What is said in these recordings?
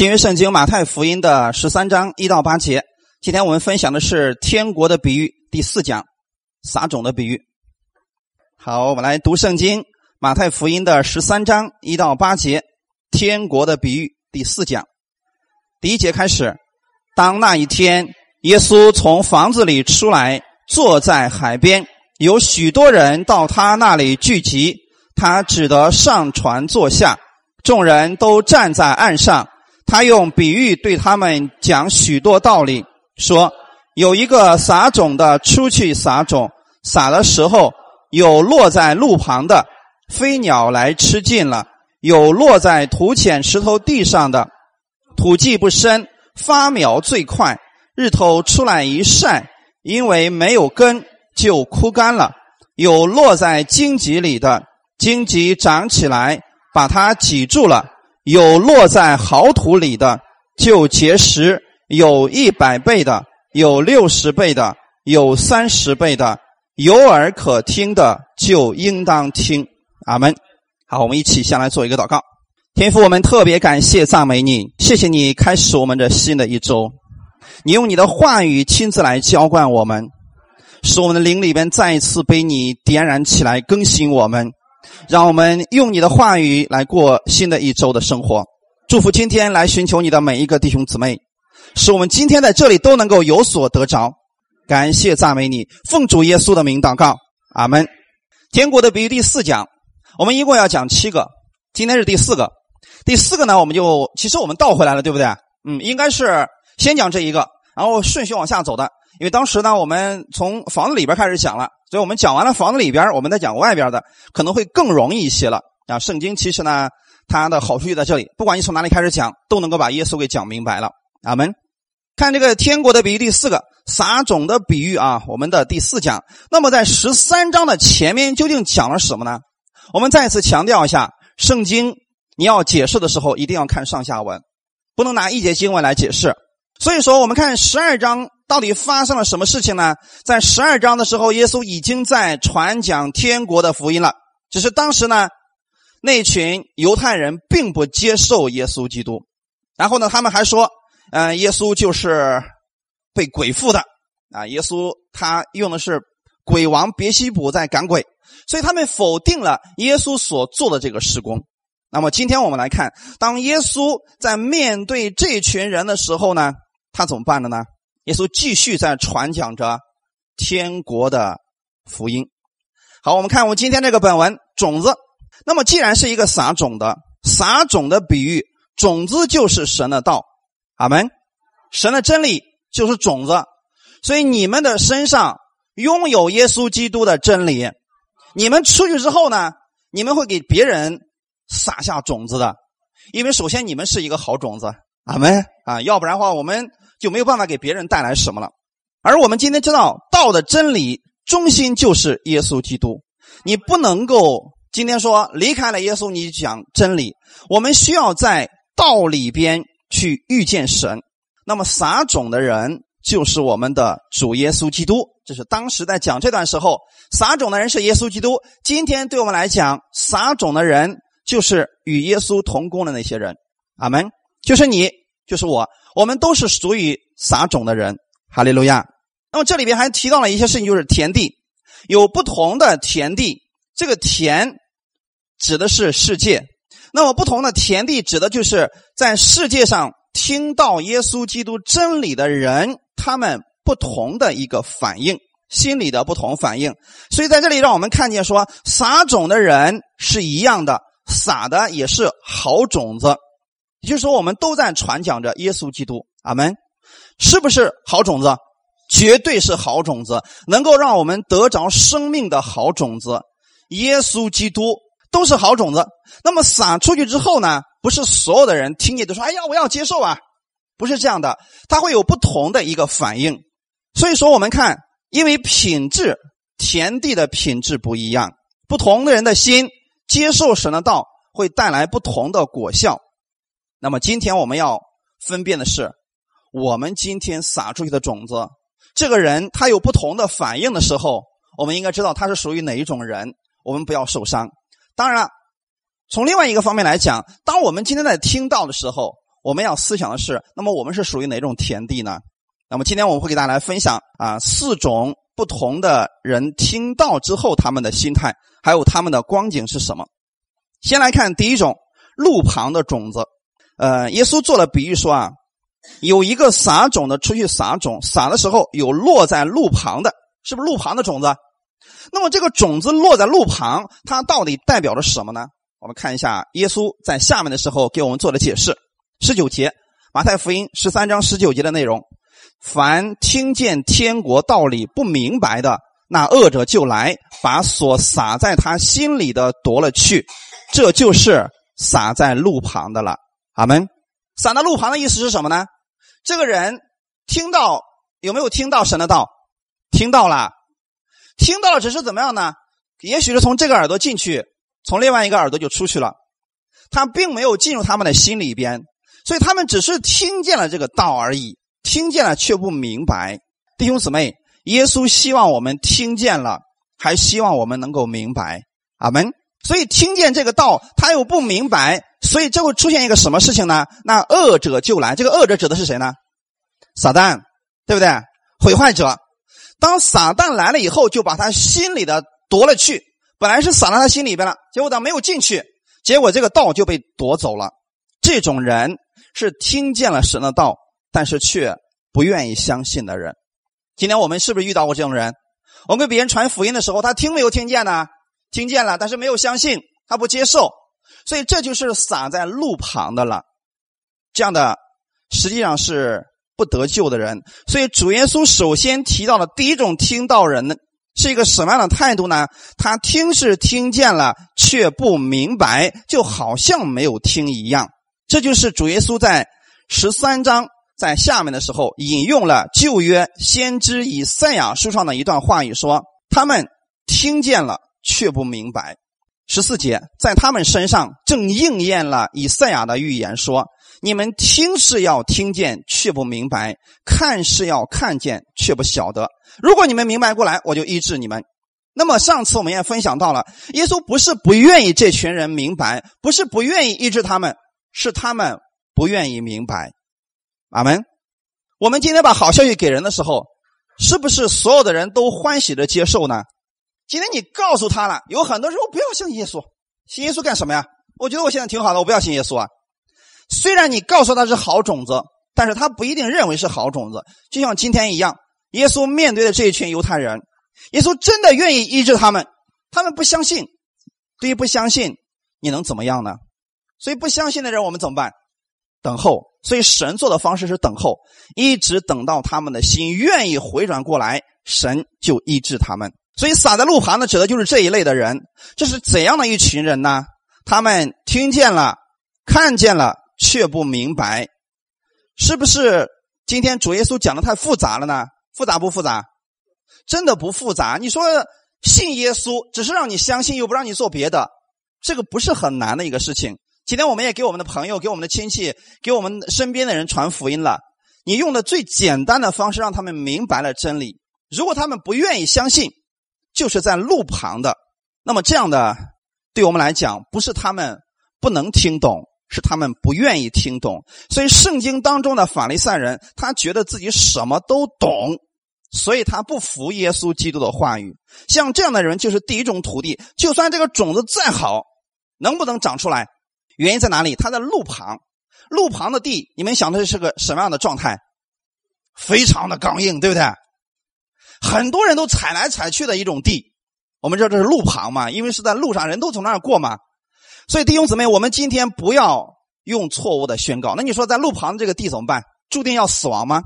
新约圣经马太福音的十三章一到八节，今天我们分享的是天国的比喻第四讲，撒种的比喻。好，我们来读圣经马太福音的十三章一到八节，天国的比喻第四讲。第一节开始，当那一天，耶稣从房子里出来，坐在海边，有许多人到他那里聚集，他只得上船坐下，众人都站在岸上。他用比喻对他们讲许多道理，说有一个撒种的出去撒种，撒的时候有落在路旁的，飞鸟来吃尽了；有落在土浅石头地上的，土既不深，发苗最快，日头出来一晒，因为没有根就枯干了；有落在荆棘里的，荆棘长起来把它挤住了。有落在豪土里的，就结实；有一百倍的，有六十倍的，有三十倍的。有耳可听的，就应当听。阿门。好，我们一起先来做一个祷告。天父，我们特别感谢赞美你，谢谢你开始我们的新的一周。你用你的话语亲自来浇灌我们，使我们的灵里边再一次被你点燃起来，更新我们。让我们用你的话语来过新的一周的生活。祝福今天来寻求你的每一个弟兄姊妹，使我们今天在这里都能够有所得着。感谢赞美你，奉主耶稣的名祷告，阿门。天国的比喻第四讲，我们一共要讲七个，今天是第四个。第四个呢，我们就其实我们倒回来了，对不对？嗯，应该是先讲这一个，然后顺序往下走的。因为当时呢，我们从房子里边开始讲了，所以我们讲完了房子里边，我们再讲外边的，可能会更容易一些了啊。圣经其实呢，它的好处就在这里，不管你从哪里开始讲，都能够把耶稣给讲明白了。阿门。看这个天国的比喻第四个撒种的比喻啊，我们的第四讲。那么在十三章的前面究竟讲了什么呢？我们再次强调一下，圣经你要解释的时候，一定要看上下文，不能拿一节经文来解释。所以说，我们看十二章。到底发生了什么事情呢？在十二章的时候，耶稣已经在传讲天国的福音了。只是当时呢，那群犹太人并不接受耶稣基督。然后呢，他们还说，嗯，耶稣就是被鬼附的啊。耶稣他用的是鬼王别西卜在赶鬼，所以他们否定了耶稣所做的这个施工。那么今天我们来看，当耶稣在面对这群人的时候呢，他怎么办的呢？耶稣继续在传讲着天国的福音。好，我们看我们今天这个本文种子。那么，既然是一个撒种的撒种的比喻，种子就是神的道。阿门。神的真理就是种子，所以你们的身上拥有耶稣基督的真理。你们出去之后呢，你们会给别人撒下种子的，因为首先你们是一个好种子。阿门啊，要不然的话我们。就没有办法给别人带来什么了。而我们今天知道道的真理中心就是耶稣基督。你不能够今天说离开了耶稣，你讲真理。我们需要在道里边去遇见神。那么撒种的人就是我们的主耶稣基督。这是当时在讲这段时候，撒种的人是耶稣基督。今天对我们来讲，撒种的人就是与耶稣同工的那些人。阿门。就是你，就是我。我们都是属于撒种的人，哈利路亚。那么这里边还提到了一些事情，就是田地有不同的田地，这个田指的是世界。那么不同的田地指的就是在世界上听到耶稣基督真理的人，他们不同的一个反应，心理的不同反应。所以在这里让我们看见说，撒种的人是一样的，撒的也是好种子。也就是说，我们都在传讲着耶稣基督，阿门，是不是好种子？绝对是好种子，能够让我们得着生命的好种子。耶稣基督都是好种子。那么撒出去之后呢？不是所有的人听见都说：“哎呀，我要接受啊！”不是这样的，他会有不同的一个反应。所以说，我们看，因为品质田地的品质不一样，不同的人的心接受神的道，会带来不同的果效。那么今天我们要分辨的是，我们今天撒出去的种子，这个人他有不同的反应的时候，我们应该知道他是属于哪一种人，我们不要受伤。当然，从另外一个方面来讲，当我们今天在听到的时候，我们要思想的是，那么我们是属于哪种田地呢？那么今天我们会给大家来分享啊四种不同的人听到之后他们的心态，还有他们的光景是什么。先来看第一种路旁的种子。呃，耶稣做了比喻说啊，有一个撒种的出去撒种，撒的时候有落在路旁的，是不是路旁的种子？那么这个种子落在路旁，它到底代表着什么呢？我们看一下耶稣在下面的时候给我们做的解释。十九节，马太福音十三章十九节的内容。凡听见天国道理不明白的，那恶者就来，把所撒在他心里的夺了去，这就是撒在路旁的了。阿门。散在路旁的意思是什么呢？这个人听到有没有听到神的道？听到了，听到了，只是怎么样呢？也许是从这个耳朵进去，从另外一个耳朵就出去了，他并没有进入他们的心里边，所以他们只是听见了这个道而已。听见了却不明白，弟兄姊妹，耶稣希望我们听见了，还希望我们能够明白。阿门。所以听见这个道，他又不明白，所以这会出现一个什么事情呢？那恶者就来。这个恶者指的是谁呢？撒旦，对不对？毁坏者。当撒旦来了以后，就把他心里的夺了去。本来是撒到他心里边了，结果他没有进去，结果这个道就被夺走了。这种人是听见了神的道。但是却不愿意相信的人，今天我们是不是遇到过这种人？我们给别人传福音的时候，他听没有听见呢？听见了，但是没有相信，他不接受，所以这就是撒在路旁的了。这样的实际上是不得救的人。所以主耶稣首先提到的第一种听到人呢，是一个什么样的态度呢？他听是听见了，却不明白，就好像没有听一样。这就是主耶稣在十三章。在下面的时候引用了旧约先知以赛亚书上的一段话语，说他们听见了却不明白。十四节在他们身上正应验了以赛亚的预言，说你们听是要听见却不明白，看是要看见却不晓得。如果你们明白过来，我就医治你们。那么上次我们也分享到了，耶稣不是不愿意这群人明白，不是不愿意医治他们，是他们不愿意明白。阿门。我们今天把好消息给人的时候，是不是所有的人都欢喜的接受呢？今天你告诉他了，有很多人说不要信耶稣，信耶稣干什么呀？我觉得我现在挺好的，我不要信耶稣啊。虽然你告诉他是好种子，但是他不一定认为是好种子。就像今天一样，耶稣面对的这一群犹太人，耶稣真的愿意医治他们，他们不相信。对于不相信，你能怎么样呢？所以不相信的人，我们怎么办？等候。所以神做的方式是等候，一直等到他们的心愿意回转过来，神就医治他们。所以撒在路旁的指的就是这一类的人。这是怎样的一群人呢？他们听见了、看见了，却不明白，是不是？今天主耶稣讲的太复杂了呢？复杂不复杂？真的不复杂。你说信耶稣，只是让你相信，又不让你做别的，这个不是很难的一个事情。今天我们也给我们的朋友、给我们的亲戚、给我们身边的人传福音了。你用的最简单的方式让他们明白了真理。如果他们不愿意相信，就是在路旁的。那么这样的，对我们来讲，不是他们不能听懂，是他们不愿意听懂。所以圣经当中的法利赛人，他觉得自己什么都懂，所以他不服耶稣基督的话语。像这样的人，就是第一种土地。就算这个种子再好，能不能长出来？原因在哪里？他在路旁，路旁的地，你们想的是个什么样的状态？非常的刚硬，对不对？很多人都踩来踩去的一种地。我们知道这是路旁嘛，因为是在路上，人都从那儿过嘛。所以弟兄姊妹，我们今天不要用错误的宣告。那你说在路旁这个地怎么办？注定要死亡吗？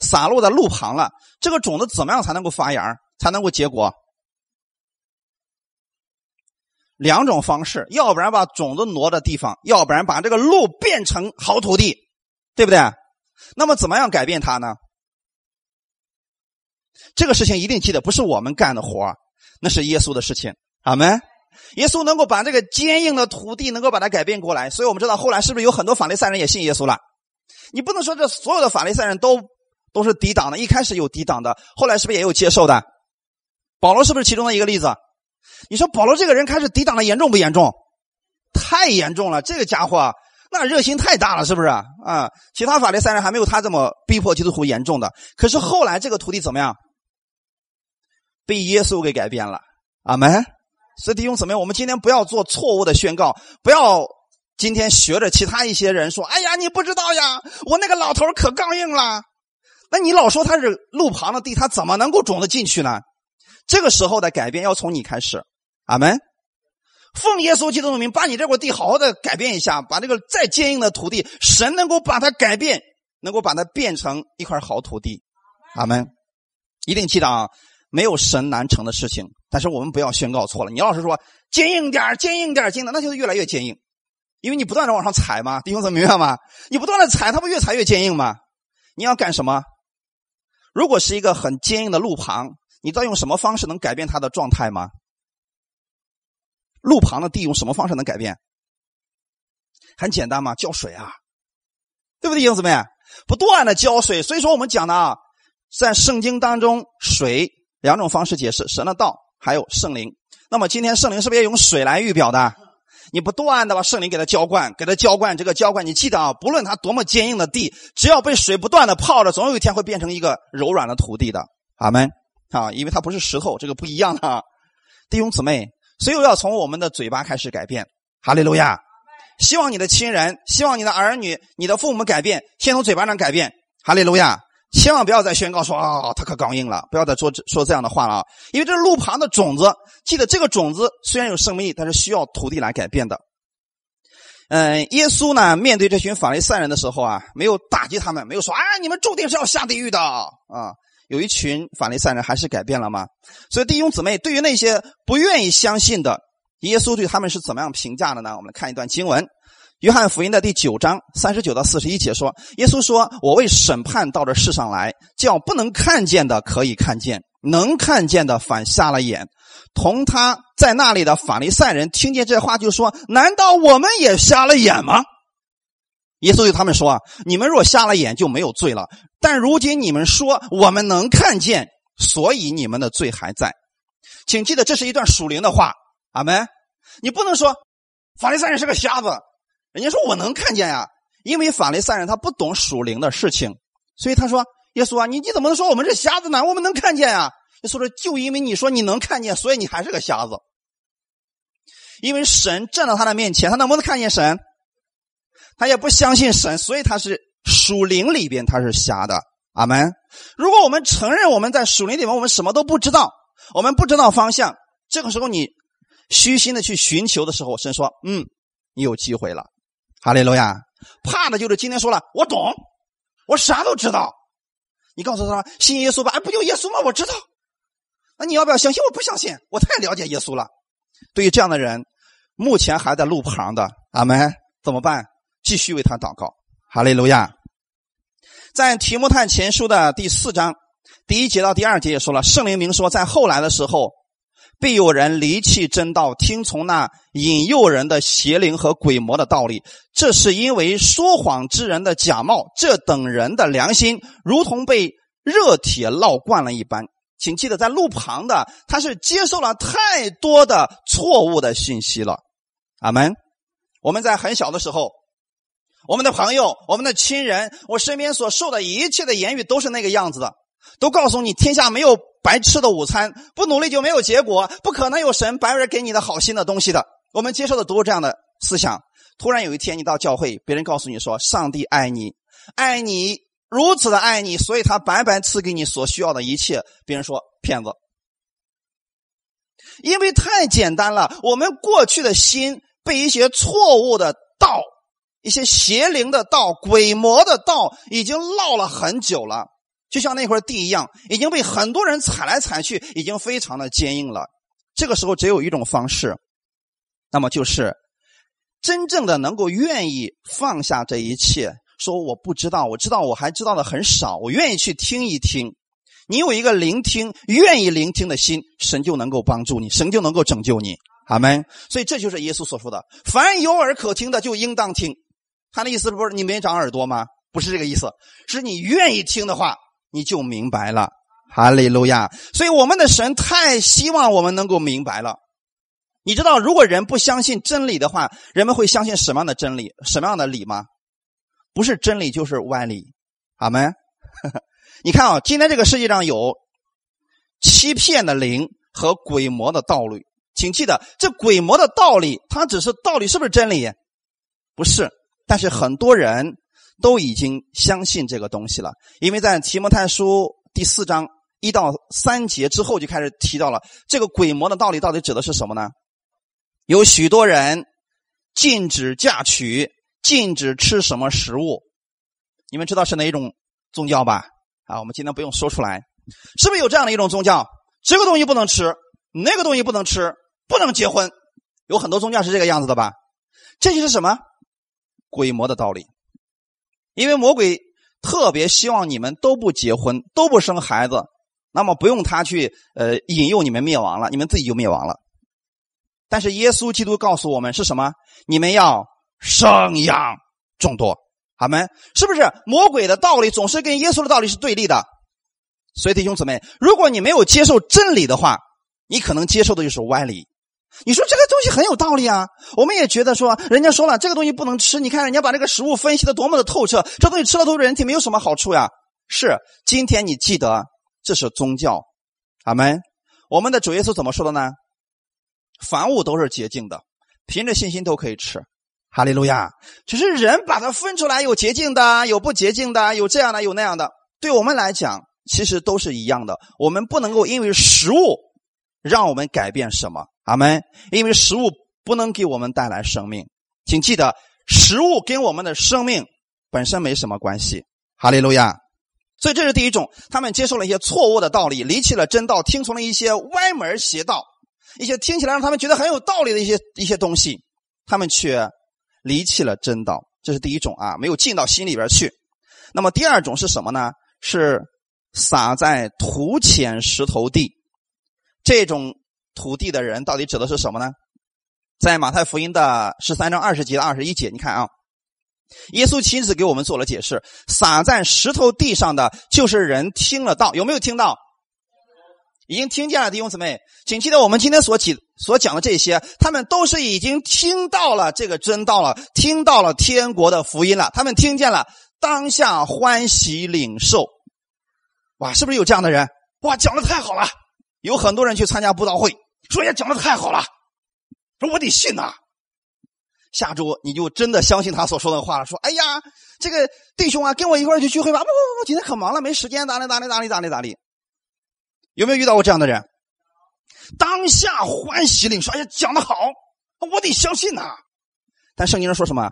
洒落在路旁了，这个种子怎么样才能够发芽，才能够结果？两种方式，要不然把种子挪的地方，要不然把这个路变成好土地，对不对？那么怎么样改变它呢？这个事情一定记得，不是我们干的活那是耶稣的事情。阿门。耶稣能够把这个坚硬的土地能够把它改变过来，所以我们知道后来是不是有很多法利赛人也信耶稣了？你不能说这所有的法利赛人都都是抵挡的，一开始有抵挡的，后来是不是也有接受的？保罗是不是其中的一个例子？你说保罗这个人开始抵挡的严重不严重？太严重了！这个家伙那热心太大了，是不是啊？其他法利赛人还没有他这么逼迫基督徒严重的。可是后来这个徒弟怎么样？被耶稣给改变了。阿门。所以弟兄姊妹，我们今天不要做错误的宣告，不要今天学着其他一些人说：“哎呀，你不知道呀，我那个老头可刚硬了。”那你老说他是路旁的地，他怎么能够种得进去呢？这个时候的改变要从你开始。阿门。奉耶稣基督的名，把你这块地好好的改变一下，把这个再坚硬的土地，神能够把它改变，能够把它变成一块好土地。阿门。一定记得啊，没有神难成的事情。但是我们不要宣告错了。你要是说坚硬点坚硬点坚的，那就是越来越坚硬，因为你不断的往上踩嘛。弟兄们明白吗？你不断的踩，它不越踩越坚硬吗？你要干什么？如果是一个很坚硬的路旁，你知道用什么方式能改变它的状态吗？路旁的地用什么方式能改变？很简单嘛，浇水啊，对不对，弟兄姊妹？不断的浇水。所以说我们讲的啊，在圣经当中，水两种方式解释：神的道，还有圣灵。那么今天圣灵是不是也用水来预表的？你不断的把圣灵给它浇灌，给它浇灌，这个浇灌，你记得啊，不论它多么坚硬的地，只要被水不断的泡着，总有一天会变成一个柔软的土地的。阿门啊，因为它不是石头，这个不一样的。弟兄姊妹。所以要从我们的嘴巴开始改变，哈利路亚！希望你的亲人，希望你的儿女、你的父母改变，先从嘴巴上改变，哈利路亚！千万不要再宣告说啊，他可刚硬了，不要再说说这样的话了，因为这路旁的种子。记得这个种子虽然有生命力，但是需要土地来改变的。嗯，耶稣呢，面对这群法利赛人的时候啊，没有打击他们，没有说啊，你们注定是要下地狱的啊。有一群法利赛人还是改变了吗？所以弟兄姊妹，对于那些不愿意相信的，耶稣对他们是怎么样评价的呢？我们来看一段经文，《约翰福音》的第九章三十九到四十一节说：“耶稣说，我为审判到这世上来，叫不能看见的可以看见，能看见的反瞎了眼。同他在那里的法利赛人听见这话，就说：难道我们也瞎了眼吗？”耶稣对他们说：“啊，你们若瞎了眼，就没有罪了。但如今你们说我们能看见，所以你们的罪还在。请记得，这是一段属灵的话。阿门。你不能说法利赛人是个瞎子，人家说我能看见呀，因为法利赛人他不懂属灵的事情，所以他说：耶稣啊，你你怎么能说我们是瞎子呢？我们能看见呀。耶稣说：就因为你说你能看见，所以你还是个瞎子。因为神站到他的面前，他能不能看见神？”他也不相信神，所以他是属灵里边他是瞎的。阿门。如果我们承认我们在属灵里面我们什么都不知道，我们不知道方向，这个时候你虚心的去寻求的时候，神说：“嗯，你有机会了。”哈利路亚。怕的就是今天说了，我懂，我啥都知道。你告诉他信耶稣吧，哎，不就耶稣吗？我知道。那你要不要相信？我不相信，我太了解耶稣了。对于这样的人，目前还在路旁的，阿门，怎么办？继续为他祷告，哈利路亚。在提摩太前书的第四章第一节到第二节也说了，圣灵明说，在后来的时候，必有人离弃真道，听从那引诱人的邪灵和鬼魔的道理。这是因为说谎之人的假冒，这等人的良心如同被热铁烙惯了一般。请记得，在路旁的他是接受了太多的错误的信息了。阿门。我们在很小的时候。我们的朋友，我们的亲人，我身边所受的一切的言语都是那个样子的，都告诉你天下没有白吃的午餐，不努力就没有结果，不可能有神白人给你的好心的东西的。我们接受的都是这样的思想。突然有一天你到教会，别人告诉你说上帝爱你，爱你如此的爱你，所以他白白赐给你所需要的一切。别人说骗子，因为太简单了。我们过去的心被一些错误的道。一些邪灵的道、鬼魔的道已经烙了很久了，就像那块地一样，已经被很多人踩来踩去，已经非常的坚硬了。这个时候只有一种方式，那么就是真正的能够愿意放下这一切，说我不知道，我知道我还知道的很少，我愿意去听一听。你有一个聆听、愿意聆听的心，神就能够帮助你，神就能够拯救你。阿门。所以这就是耶稣所说的：“凡有耳可听的，就应当听。”他的意思不是你没长耳朵吗？不是这个意思，是你愿意听的话，你就明白了。哈利路亚！所以我们的神太希望我们能够明白了，你知道，如果人不相信真理的话，人们会相信什么样的真理、什么样的理吗？不是真理，就是歪理。阿门。你看啊，今天这个世界上有欺骗的灵和鬼魔的道理，请记得，这鬼魔的道理，它只是道理，是不是真理？不是。但是很多人都已经相信这个东西了，因为在提摩太书第四章一到三节之后就开始提到了这个鬼魔的道理，到底指的是什么呢？有许多人禁止嫁娶，禁止吃什么食物？你们知道是哪一种宗教吧？啊，我们今天不用说出来，是不是有这样的一种宗教？这个东西不能吃，那个东西不能吃，不能结婚，有很多宗教是这个样子的吧？这就是什么？鬼魔的道理。因为魔鬼特别希望你们都不结婚，都不生孩子，那么不用他去呃引诱你们灭亡了，你们自己就灭亡了。但是耶稣基督告诉我们是什么？你们要生养众多，好没？是不是魔鬼的道理总是跟耶稣的道理是对立的？所以弟兄姊妹，如果你没有接受真理的话，你可能接受的就是歪理。你说这个东西很有道理啊，我们也觉得说，人家说了这个东西不能吃，你看人家把这个食物分析的多么的透彻，这东西吃了对人体没有什么好处呀。是，今天你记得这是宗教，阿门。我们的主耶稣怎么说的呢？凡物都是洁净的，凭着信心都可以吃，哈利路亚。只是人把它分出来，有洁净的，有不洁净的，有这样的，有那样的。对我们来讲，其实都是一样的。我们不能够因为食物让我们改变什么，阿门。因为食物不能给我们带来生命，请记得，食物跟我们的生命本身没什么关系，哈利路亚。所以这是第一种，他们接受了一些错误的道理，离弃了真道，听从了一些歪门邪道。一些听起来让他们觉得很有道理的一些一些东西，他们却离弃了真道，这是第一种啊，没有进到心里边去。那么第二种是什么呢？是撒在土浅石头地。这种土地的人到底指的是什么呢？在马太福音的十三章二十节到二十一节，你看啊，耶稣亲自给我们做了解释：撒在石头地上的，就是人听了道，有没有听到？已经听见了，弟兄姊妹，请记得我们今天所讲所讲的这些，他们都是已经听到了这个真道了，听到了天国的福音了。他们听见了，当下欢喜领受。哇，是不是有这样的人？哇，讲的太好了！有很多人去参加布道会，说呀，讲的太好了，说我得信呐。下周你就真的相信他所说的话了，说哎呀，这个弟兄啊，跟我一块去聚会吧。不不不，今天可忙了，没时间，咋的咋的咋的咋的咋的。有没有遇到过这样的人？当下欢喜领受，哎呀，讲的好，我得相信呐。但圣经上说什么？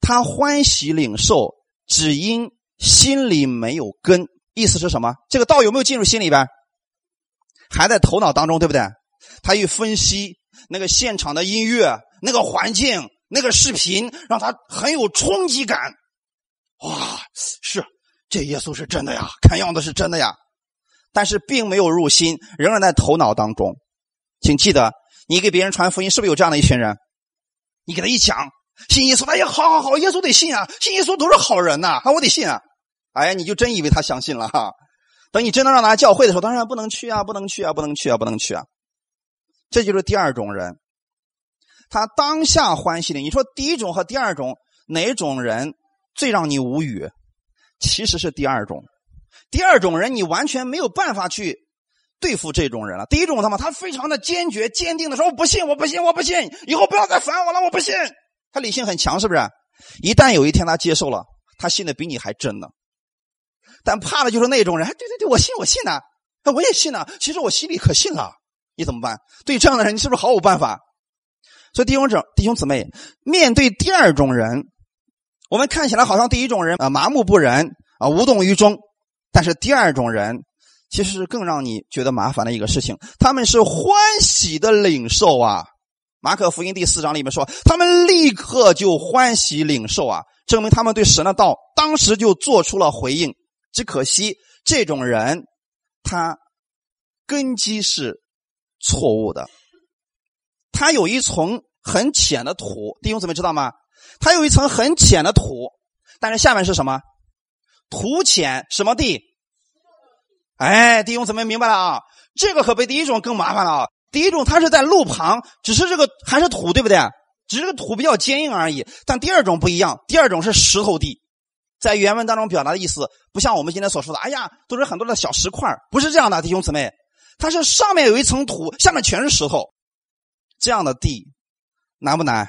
他欢喜领受，只因心里没有根。意思是什么？这个道有没有进入心里边？还在头脑当中，对不对？他一分析那个现场的音乐、那个环境、那个视频，让他很有冲击感。哇，是这耶稣是真的呀，看样子是真的呀。但是并没有入心，仍然在头脑当中。请记得，你给别人传福音，是不是有这样的一群人？你给他一讲，信耶稣，哎呀，好好好，耶稣得信啊，信耶稣都是好人呐，啊，我得信啊。哎呀，你就真以为他相信了哈？等你真的让他教会的时候，当然不能去啊，不能去啊，不能去啊，不能去啊。这就是第二种人，他当下欢喜的。你说第一种和第二种哪种人最让你无语？其实是第二种。第二种人，你完全没有办法去对付这种人了。第一种他妈，他非常的坚决、坚定的说：“我不信，我不信，我不信，以后不要再烦我了，我不信。”他理性很强，是不是？一旦有一天他接受了，他信的比你还真呢。但怕的就是那种人，对对对，我信，我信呢，那我也信呢。其实我心里可信了，你怎么办？对这样的人，你是不是毫无办法？所以弟兄姊弟兄姊妹，面对第二种人，我们看起来好像第一种人啊麻木不仁啊无动于衷。但是第二种人，其实是更让你觉得麻烦的一个事情。他们是欢喜的领受啊，《马可福音》第四章里面说，他们立刻就欢喜领受啊，证明他们对神的道当时就做出了回应。只可惜这种人，他根基是错误的，它有一层很浅的土，弟兄姊妹知道吗？它有一层很浅的土，但是下面是什么？土浅什么地？哎，弟兄姊妹明白了啊？这个可比第一种更麻烦了啊！第一种它是在路旁，只是这个还是土，对不对？只是土比较坚硬而已。但第二种不一样，第二种是石头地，在原文当中表达的意思不像我们今天所说的，哎呀，都是很多的小石块不是这样的，弟兄姊妹，它是上面有一层土，下面全是石头，这样的地难不难？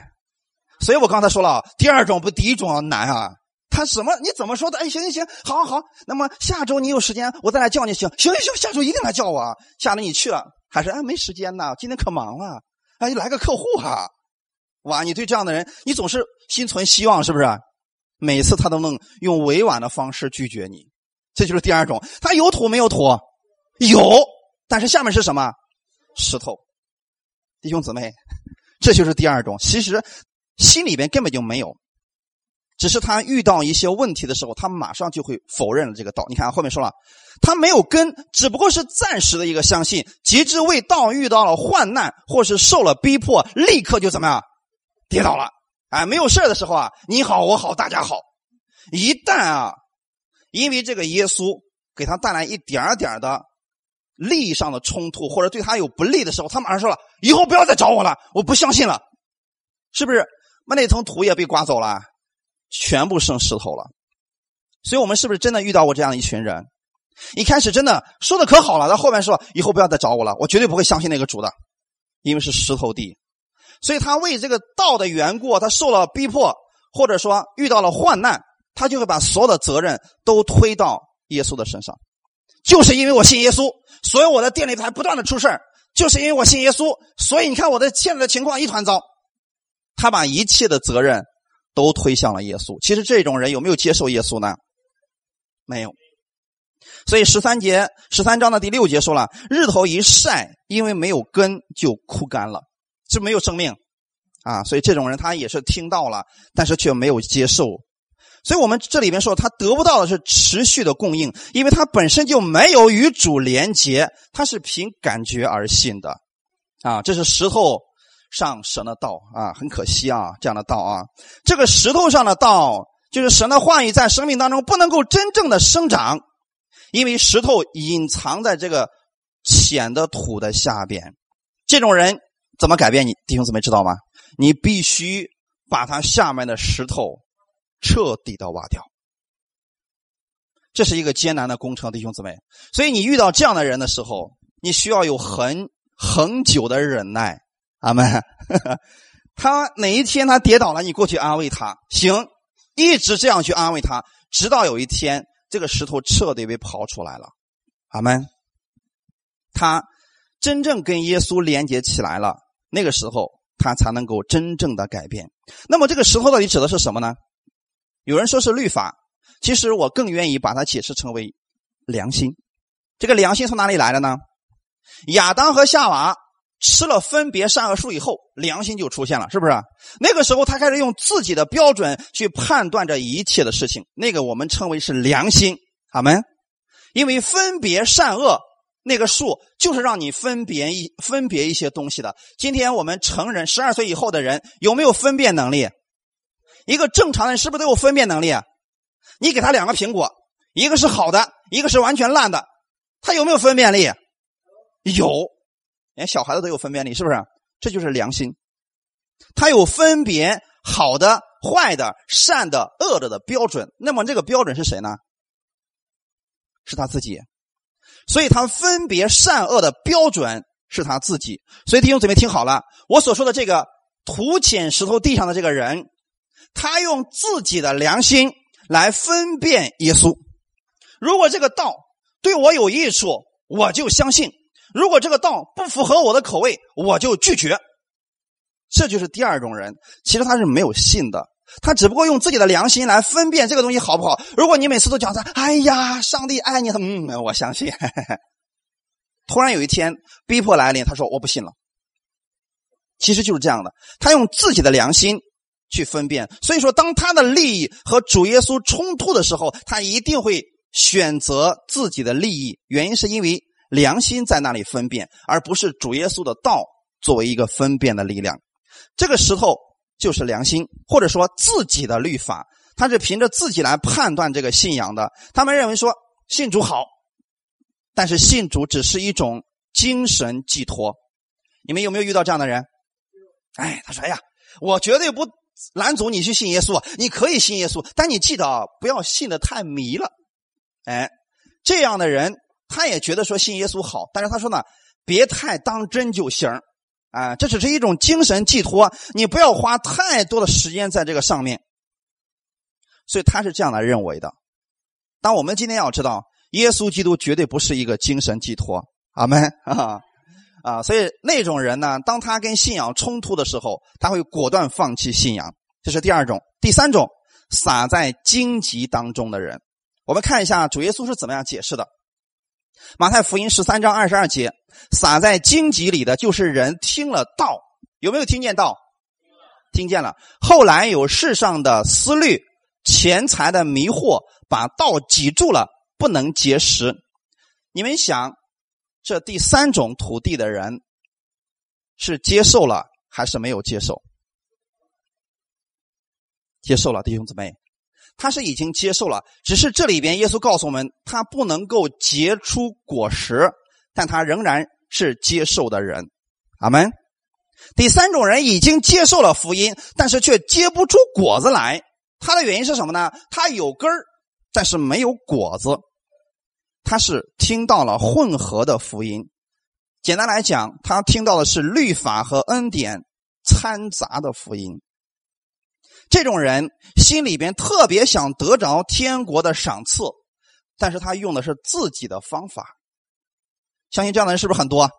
所以我刚才说了，第二种比第一种难啊。他什么？你怎么说的？哎，行行行，好，好，好。那么下周你有时间，我再来叫你。行，行行行，下周一定来叫我。啊。下周你去了，还是哎没时间呢？今天可忙了。哎，来个客户哈。哇，你对这样的人，你总是心存希望，是不是？每次他都能用委婉的方式拒绝你，这就是第二种。他有土没有土？有，但是下面是什么？石头。弟兄姊妹，这就是第二种。其实心里边根本就没有。只是他遇到一些问题的时候，他马上就会否认了这个道。你看后面说了，他没有根，只不过是暂时的一个相信，极致为道遇到了患难，或是受了逼迫，立刻就怎么样，跌倒了。哎，没有事的时候啊，你好我好大家好。一旦啊，因为这个耶稣给他带来一点点的利益上的冲突，或者对他有不利的时候，他马上说了，以后不要再找我了，我不相信了，是不是？那那层土也被刮走了。全部剩石头了，所以我们是不是真的遇到过这样一群人？一开始真的说的可好了，到后面说以后不要再找我了，我绝对不会相信那个主的，因为是石头地。所以他为这个道的缘故，他受了逼迫，或者说遇到了患难，他就会把所有的责任都推到耶稣的身上。就是因为我信耶稣，所以我的店里才不断的出事就是因为我信耶稣，所以你看我的现在的情况一团糟。他把一切的责任。都推向了耶稣。其实这种人有没有接受耶稣呢？没有。所以十三节十三章的第六节说了：“日头一晒，因为没有根就枯干了，就没有生命啊。”所以这种人他也是听到了，但是却没有接受。所以我们这里面说他得不到的是持续的供应，因为他本身就没有与主连结，他是凭感觉而信的啊。这是石头。上神的道啊，很可惜啊，这样的道啊，这个石头上的道，就是神的话语在生命当中不能够真正的生长，因为石头隐藏在这个浅的土的下边。这种人怎么改变你？弟兄姊妹知道吗？你必须把他下面的石头彻底的挖掉，这是一个艰难的工程，弟兄姊妹。所以你遇到这样的人的时候，你需要有很很久的忍耐。阿门。他哪一天他跌倒了，你过去安慰他，行，一直这样去安慰他，直到有一天这个石头彻底被刨出来了。阿门。他真正跟耶稣连接起来了，那个时候他才能够真正的改变。那么这个石头到底指的是什么呢？有人说是律法，其实我更愿意把它解释成为良心。这个良心从哪里来的呢？亚当和夏娃。吃了分别善恶树以后，良心就出现了，是不是？那个时候他开始用自己的标准去判断这一切的事情，那个我们称为是良心，好没？因为分别善恶那个树就是让你分别一分别一些东西的。今天我们成人十二岁以后的人有没有分辨能力？一个正常人是不是都有分辨能力啊？你给他两个苹果，一个是好的，一个是完全烂的，他有没有分辨力？有。连小孩子都有分辨力，是不是？这就是良心，他有分别好的、坏的、善的、恶的的标准。那么这个标准是谁呢？是他自己。所以他分别善恶的标准是他自己。所以弟兄姊妹听好了，我所说的这个土浅石头地上的这个人，他用自己的良心来分辨耶稣。如果这个道对我有益处，我就相信。如果这个道不符合我的口味，我就拒绝。这就是第二种人，其实他是没有信的，他只不过用自己的良心来分辨这个东西好不好。如果你每次都讲他，哎呀，上帝爱你，嗯，我相信。突然有一天逼迫来临，他说我不信了。其实就是这样的，他用自己的良心去分辨。所以说，当他的利益和主耶稣冲突的时候，他一定会选择自己的利益。原因是因为。良心在那里分辨，而不是主耶稣的道作为一个分辨的力量。这个石头就是良心，或者说自己的律法，他是凭着自己来判断这个信仰的。他们认为说信主好，但是信主只是一种精神寄托，你们有没有遇到这样的人？哎，他说：“哎呀，我绝对不拦阻你去信耶稣，你可以信耶稣，但你记得啊，不要信的太迷了。”哎，这样的人他也觉得说信耶稣好，但是他说呢，别太当真就行啊，这只是一种精神寄托，你不要花太多的时间在这个上面。所以他是这样来认为的。但我们今天要知道，耶稣基督绝对不是一个精神寄托，阿门啊 啊！所以那种人呢，当他跟信仰冲突的时候，他会果断放弃信仰。这是第二种，第三种，撒在荆棘当中的人。我们看一下主耶稣是怎么样解释的。马太福音十三章二十二节，撒在荆棘里的就是人听了道，有没有听见道？听见了。后来有世上的思虑、钱财的迷惑，把道挤住了，不能结实。你们想，这第三种土地的人是接受了还是没有接受？接受了，弟兄姊妹。他是已经接受了，只是这里边耶稣告诉我们，他不能够结出果实，但他仍然是接受的人。阿门。第三种人已经接受了福音，但是却结不出果子来，他的原因是什么呢？他有根儿，但是没有果子。他是听到了混合的福音，简单来讲，他听到的是律法和恩典掺杂的福音。这种人心里边特别想得着天国的赏赐，但是他用的是自己的方法。相信这样的人是不是很多？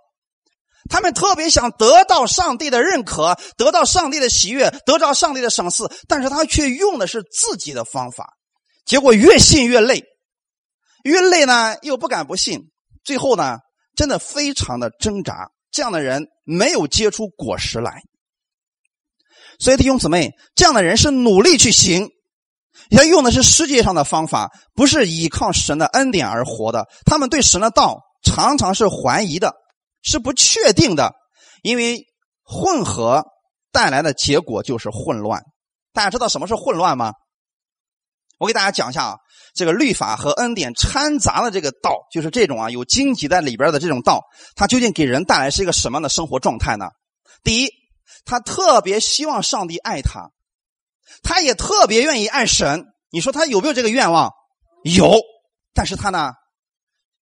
他们特别想得到上帝的认可，得到上帝的喜悦，得到上帝的赏赐，但是他却用的是自己的方法，结果越信越累，越累呢又不敢不信，最后呢真的非常的挣扎。这样的人没有结出果实来。所以弟兄姊妹，这样的人是努力去行，他用的是世界上的方法，不是依靠神的恩典而活的。他们对神的道常常是怀疑的，是不确定的，因为混合带来的结果就是混乱。大家知道什么是混乱吗？我给大家讲一下啊，这个律法和恩典掺杂的这个道，就是这种啊有荆棘在里边的这种道，它究竟给人带来是一个什么样的生活状态呢？第一。他特别希望上帝爱他，他也特别愿意爱神。你说他有没有这个愿望？有，但是他呢，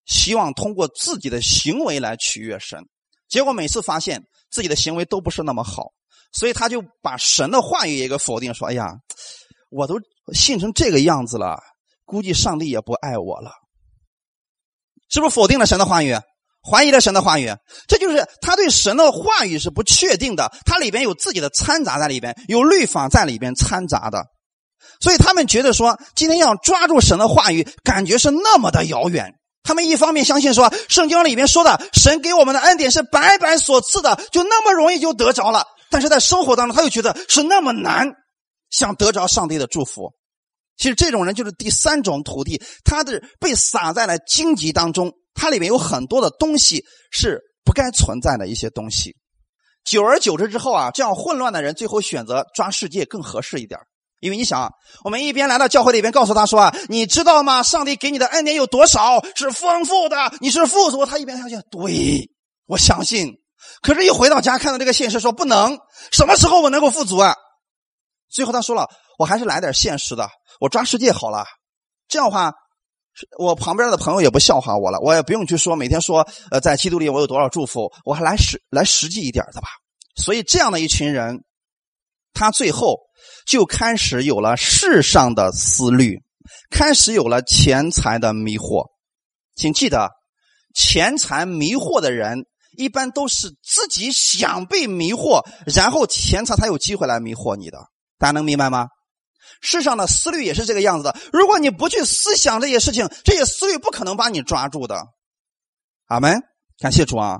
希望通过自己的行为来取悦神。结果每次发现自己的行为都不是那么好，所以他就把神的话语也给否定，说：“哎呀，我都信成这个样子了，估计上帝也不爱我了。”是不是否定了神的话语？怀疑了神的话语，这就是他对神的话语是不确定的。它里边有自己的掺杂在里边，有律法在里边掺杂的，所以他们觉得说，今天要抓住神的话语，感觉是那么的遥远。他们一方面相信说，圣经里面说的神给我们的恩典是白白所赐的，就那么容易就得着了；但是在生活当中，他又觉得是那么难，想得着上帝的祝福。其实这种人就是第三种土地，他的被撒在了荆棘当中。它里面有很多的东西是不该存在的一些东西，久而久之之后啊，这样混乱的人最后选择抓世界更合适一点因为你想啊，我们一边来到教会里边，告诉他说啊，你知道吗？上帝给你的恩典有多少？是丰富的，你是富足。他一边相信，对我相信。可是，一回到家看到这个现实，说不能。什么时候我能够富足啊？最后他说了，我还是来点现实的，我抓世界好了。这样的话。我旁边的朋友也不笑话我了，我也不用去说每天说，呃，在基督里我有多少祝福，我还来实来实际一点的吧。所以这样的一群人，他最后就开始有了世上的思虑，开始有了钱财的迷惑。请记得，钱财迷惑的人一般都是自己想被迷惑，然后钱财才有机会来迷惑你的。大家能明白吗？世上的思虑也是这个样子的。如果你不去思想这些事情，这些思虑不可能把你抓住的。阿门，感谢主啊！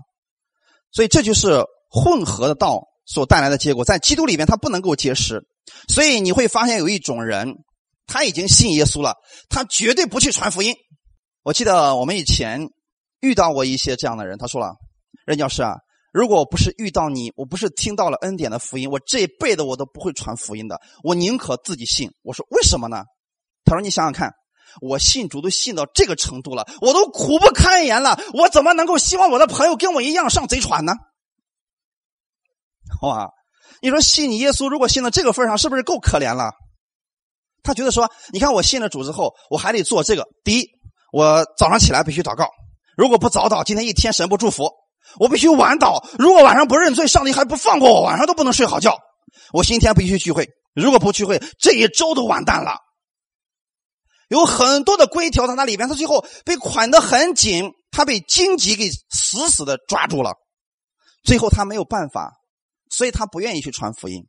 所以这就是混合的道所带来的结果，在基督里面他不能够结实。所以你会发现有一种人，他已经信耶稣了，他绝对不去传福音。我记得我们以前遇到过一些这样的人，他说了：“任教师啊。”如果我不是遇到你，我不是听到了恩典的福音，我这一辈子我都不会传福音的。我宁可自己信。我说为什么呢？他说：“你想想看，我信主都信到这个程度了，我都苦不堪言了，我怎么能够希望我的朋友跟我一样上贼船呢？哇！你说信你耶稣，如果信到这个份上，是不是够可怜了？他觉得说，你看我信了主之后，我还得做这个。第一，我早上起来必须祷告，如果不早祷，今天一天神不祝福。我必须晚祷，如果晚上不认罪，上帝还不放过我，晚上都不能睡好觉。我星期天必须聚会，如果不聚会，这一周都完蛋了。有很多的规条在那里边，他最后被捆得很紧，他被荆棘给死死的抓住了，最后他没有办法。所以他不愿意去传福音，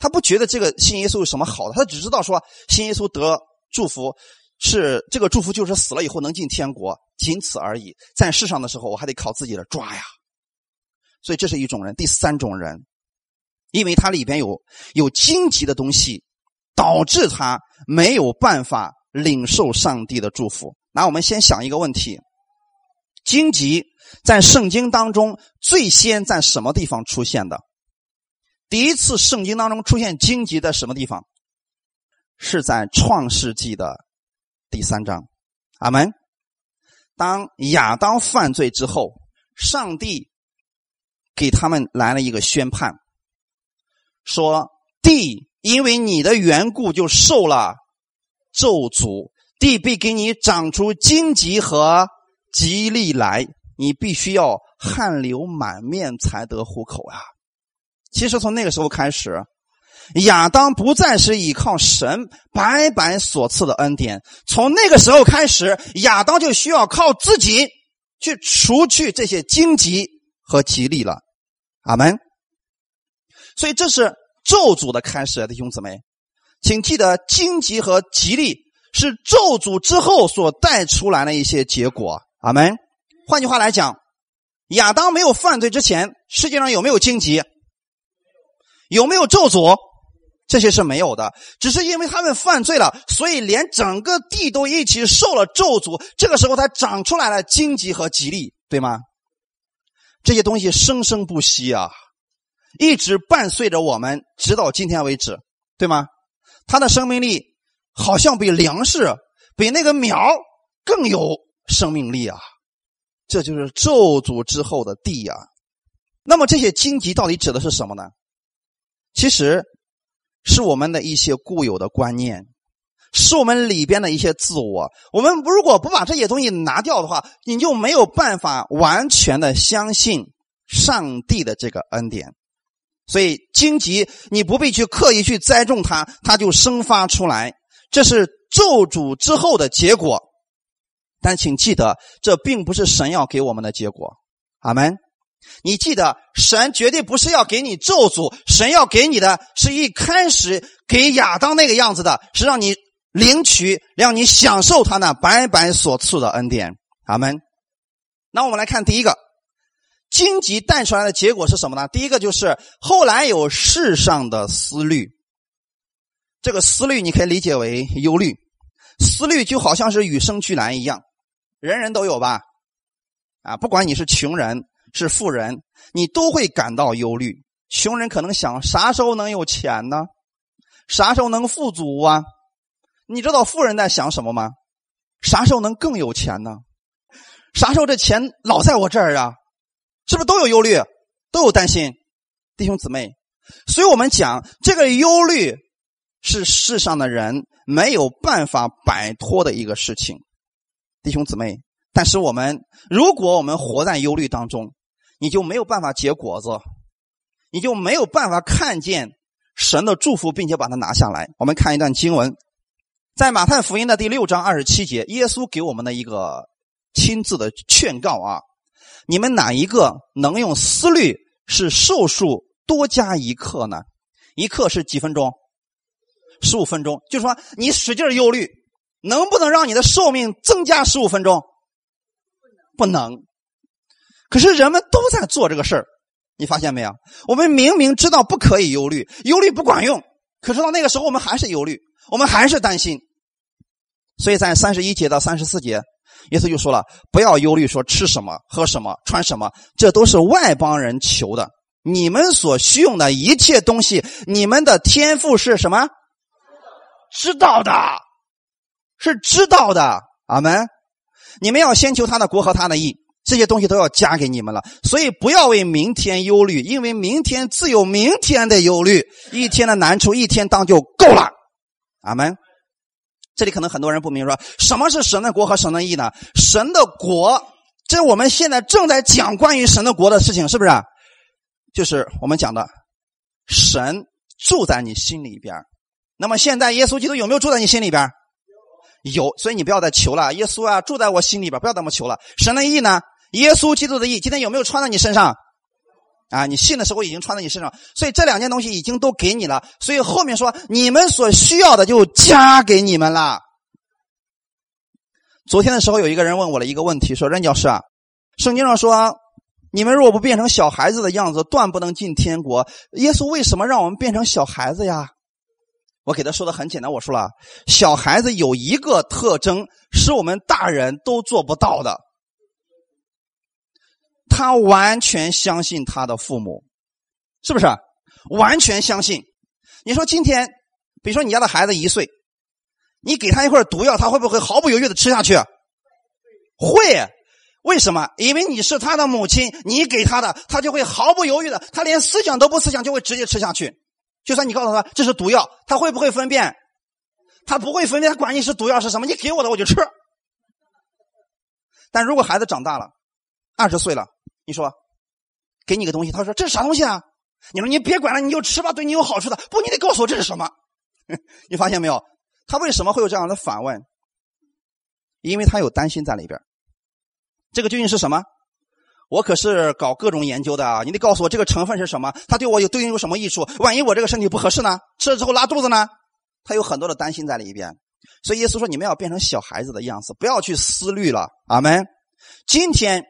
他不觉得这个信耶稣有什么好的，他只知道说信耶稣得祝福是这个祝福就是死了以后能进天国，仅此而已。在世上的时候我还得靠自己的抓呀，所以这是一种人。第三种人，因为他里边有有荆棘的东西，导致他没有办法领受上帝的祝福。那我们先想一个问题。荆棘在圣经当中最先在什么地方出现的？第一次圣经当中出现荆棘在什么地方？是在创世纪的第三章。阿门。当亚当犯罪之后，上帝给他们来了一个宣判，说地因为你的缘故就受了咒诅，地必给你长出荆棘和。吉利来，你必须要汗流满面才得糊口啊！其实从那个时候开始，亚当不再是依靠神白白所赐的恩典，从那个时候开始，亚当就需要靠自己去除去这些荆棘和吉利了。阿门。所以这是咒诅的开始，弟兄姊妹，请记得荆棘和吉利是咒诅之后所带出来的一些结果。阿门。换句话来讲，亚当没有犯罪之前，世界上有没有荆棘？有没有咒诅？这些是没有的。只是因为他们犯罪了，所以连整个地都一起受了咒诅。这个时候才长出来了荆棘和吉利，对吗？这些东西生生不息啊，一直伴随着我们，直到今天为止，对吗？它的生命力好像比粮食、比那个苗更有。生命力啊，这就是咒诅之后的地呀。那么这些荆棘到底指的是什么呢？其实是我们的一些固有的观念，是我们里边的一些自我。我们如果不把这些东西拿掉的话，你就没有办法完全的相信上帝的这个恩典。所以荆棘你不必去刻意去栽种它，它就生发出来。这是咒诅之后的结果。但请记得，这并不是神要给我们的结果。阿门。你记得，神绝对不是要给你咒诅，神要给你的是一开始给亚当那个样子的，是让你领取，让你享受他那白白所赐的恩典。阿门。那我们来看第一个，荆棘带出来的结果是什么呢？第一个就是后来有世上的思虑，这个思虑你可以理解为忧虑，思虑就好像是与生俱来一样。人人都有吧，啊，不管你是穷人是富人，你都会感到忧虑。穷人可能想啥时候能有钱呢？啥时候能富足啊？你知道富人在想什么吗？啥时候能更有钱呢？啥时候这钱老在我这儿啊？是不是都有忧虑，都有担心？弟兄姊妹，所以我们讲这个忧虑是世上的人没有办法摆脱的一个事情。弟兄姊妹，但是我们如果我们活在忧虑当中，你就没有办法结果子，你就没有办法看见神的祝福，并且把它拿下来。我们看一段经文，在马太福音的第六章二十七节，耶稣给我们的一个亲自的劝告啊：你们哪一个能用思虑使寿数多加一刻呢？一刻是几分钟？十五分钟，就是说你使劲忧虑。能不能让你的寿命增加十五分钟？不能。可是人们都在做这个事儿，你发现没有？我们明明知道不可以忧虑，忧虑不管用，可是到那个时候我们还是忧虑，我们还是担心。所以在三十一节到三十四节，耶稣就说了：“不要忧虑，说吃什么、喝什么、穿什么，这都是外邦人求的。你们所需用的一切东西，你们的天赋是什么？知道的。”是知道的，阿门。你们要先求他的国和他的义，这些东西都要加给你们了。所以不要为明天忧虑，因为明天自有明天的忧虑，一天的难处一天当就够了。阿门。这里可能很多人不明说，什么是神的国和神的义呢？神的国，这我们现在正在讲关于神的国的事情，是不是？就是我们讲的，神住在你心里边。那么现在耶稣基督有没有住在你心里边？有，所以你不要再求了。耶稣啊，住在我心里边，不要这么求了。神的义呢？耶稣基督的义，今天有没有穿到你身上？啊，你信的时候已经穿在你身上，所以这两件东西已经都给你了。所以后面说你们所需要的就加给你们了。昨天的时候有一个人问我了一个问题，说任教师啊，圣经上说你们如果不变成小孩子的样子，断不能进天国。耶稣为什么让我们变成小孩子呀？我给他说的很简单，我说了，小孩子有一个特征是我们大人都做不到的。他完全相信他的父母，是不是？完全相信。你说今天，比如说你家的孩子一岁，你给他一块毒药，他会不会毫不犹豫的吃下去？会。为什么？因为你是他的母亲，你给他的，他就会毫不犹豫的，他连思想都不思想，就会直接吃下去。就算你告诉他这是毒药，他会不会分辨？他不会分辨，他管你是毒药是什么，你给我的我就吃。但如果孩子长大了，二十岁了。你说，给你个东西，他说这是啥东西啊？你说你别管了，你就吃吧，对你有好处的。不，你得告诉我这是什么？你发现没有？他为什么会有这样的反问？因为他有担心在里边。这个究竟是什么？我可是搞各种研究的啊！你得告诉我这个成分是什么？它对我有对应有什么益处？万一我这个身体不合适呢？吃了之后拉肚子呢？他有很多的担心在里边。所以耶稣说：“你们要变成小孩子的样子，不要去思虑了。”阿门。今天。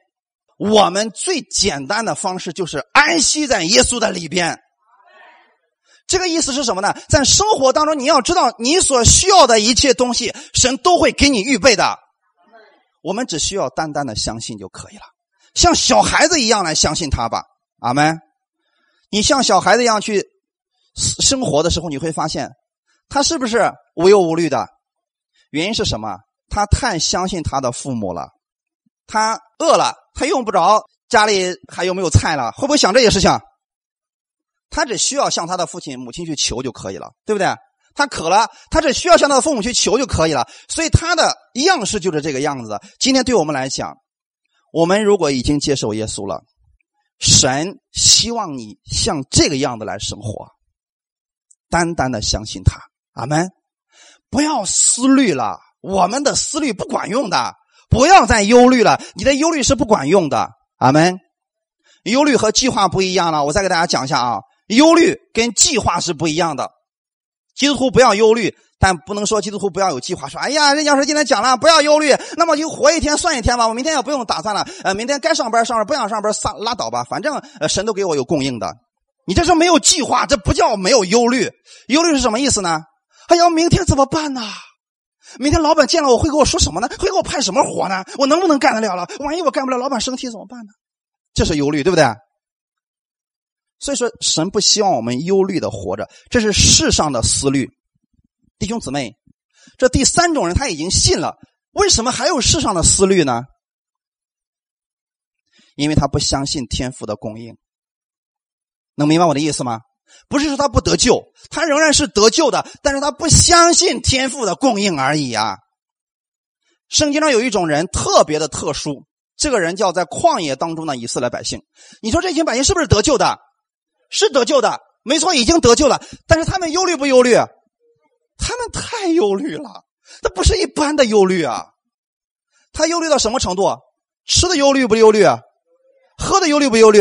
我们最简单的方式就是安息在耶稣的里边。这个意思是什么呢？在生活当中，你要知道你所需要的一切东西，神都会给你预备的。我们只需要单单的相信就可以了，像小孩子一样来相信他吧。阿门。你像小孩子一样去生活的时候，你会发现他是不是无忧无虑的？原因是什么？他太相信他的父母了。他饿了。他用不着家里还有没有菜了，会不会想这些事情？他只需要向他的父亲、母亲去求就可以了，对不对？他渴了，他只需要向他的父母去求就可以了。所以他的样式就是这个样子。今天对我们来讲，我们如果已经接受耶稣了，神希望你像这个样子来生活，单单的相信他。阿门！不要思虑了，我们的思虑不管用的。不要再忧虑了，你的忧虑是不管用的。阿门。忧虑和计划不一样了，我再给大家讲一下啊。忧虑跟计划是不一样的。基督徒不要忧虑，但不能说基督徒不要有计划。说，哎呀，任教师今天讲了，不要忧虑，那么就活一天算一天吧。我明天也不用打算了，呃，明天该上班上班，不想上班撒拉倒吧，反正呃神都给我有供应的。你这是没有计划，这不叫没有忧虑。忧虑是什么意思呢？哎呀，明天怎么办呢？明天老板见了我会跟我说什么呢？会给我派什么活呢？我能不能干得了了？万一我干不了，老板生气怎么办呢？这是忧虑，对不对？所以说，神不希望我们忧虑的活着，这是世上的思虑。弟兄姊妹，这第三种人他已经信了，为什么还有世上的思虑呢？因为他不相信天赋的供应。能明白我的意思吗？不是说他不得救，他仍然是得救的，但是他不相信天赋的供应而已啊。圣经上有一种人特别的特殊，这个人叫在旷野当中的以色列百姓。你说这群百姓是不是得救的？是得救的，没错，已经得救了。但是他们忧虑不忧虑？他们太忧虑了，那不是一般的忧虑啊。他忧虑到什么程度？吃的忧虑不忧虑？喝的忧虑不忧虑？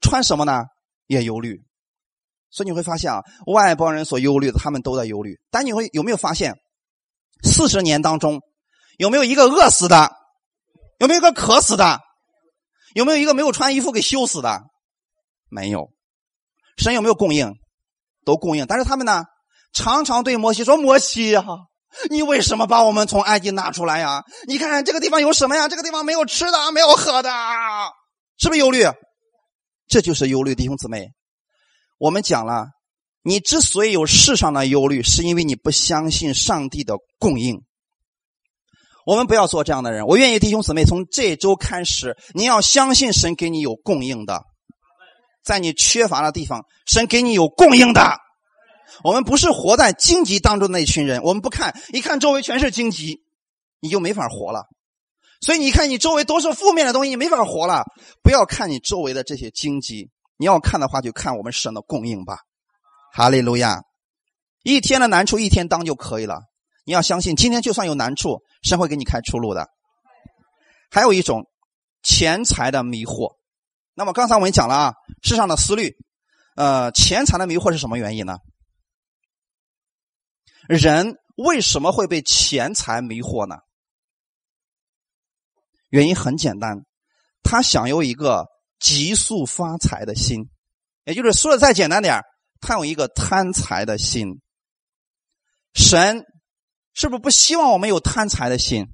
穿什么呢？也忧虑。所以你会发现啊，外邦人所忧虑的，他们都在忧虑。但你会有没有发现，四十年当中，有没有一个饿死的？有没有一个渴死的？有没有一个没有穿衣服给羞死的？没有。神有没有供应？都供应。但是他们呢，常常对摩西说：“摩西呀，你为什么把我们从埃及拿出来呀？你看这个地方有什么呀？这个地方没有吃的，没有喝的，是不是忧虑？这就是忧虑，弟兄姊妹。”我们讲了，你之所以有世上的忧虑，是因为你不相信上帝的供应。我们不要做这样的人。我愿意弟兄姊妹从这周开始，你要相信神给你有供应的，在你缺乏的地方，神给你有供应的。我们不是活在荆棘当中的那群人，我们不看，一看周围全是荆棘，你就没法活了。所以你看，你周围都是负面的东西，你没法活了。不要看你周围的这些荆棘，你要看的话，就看我们神的供应吧。哈利路亚！一天的难处一天当就可以了。你要相信，今天就算有难处，神会给你开出路的。还有一种钱财的迷惑。那么刚才我们讲了啊，世上的思虑，呃，钱财的迷惑是什么原因呢？人为什么会被钱财迷惑呢？原因很简单，他想有一个急速发财的心，也就是说的再简单点他有一个贪财的心。神是不是不希望我们有贪财的心？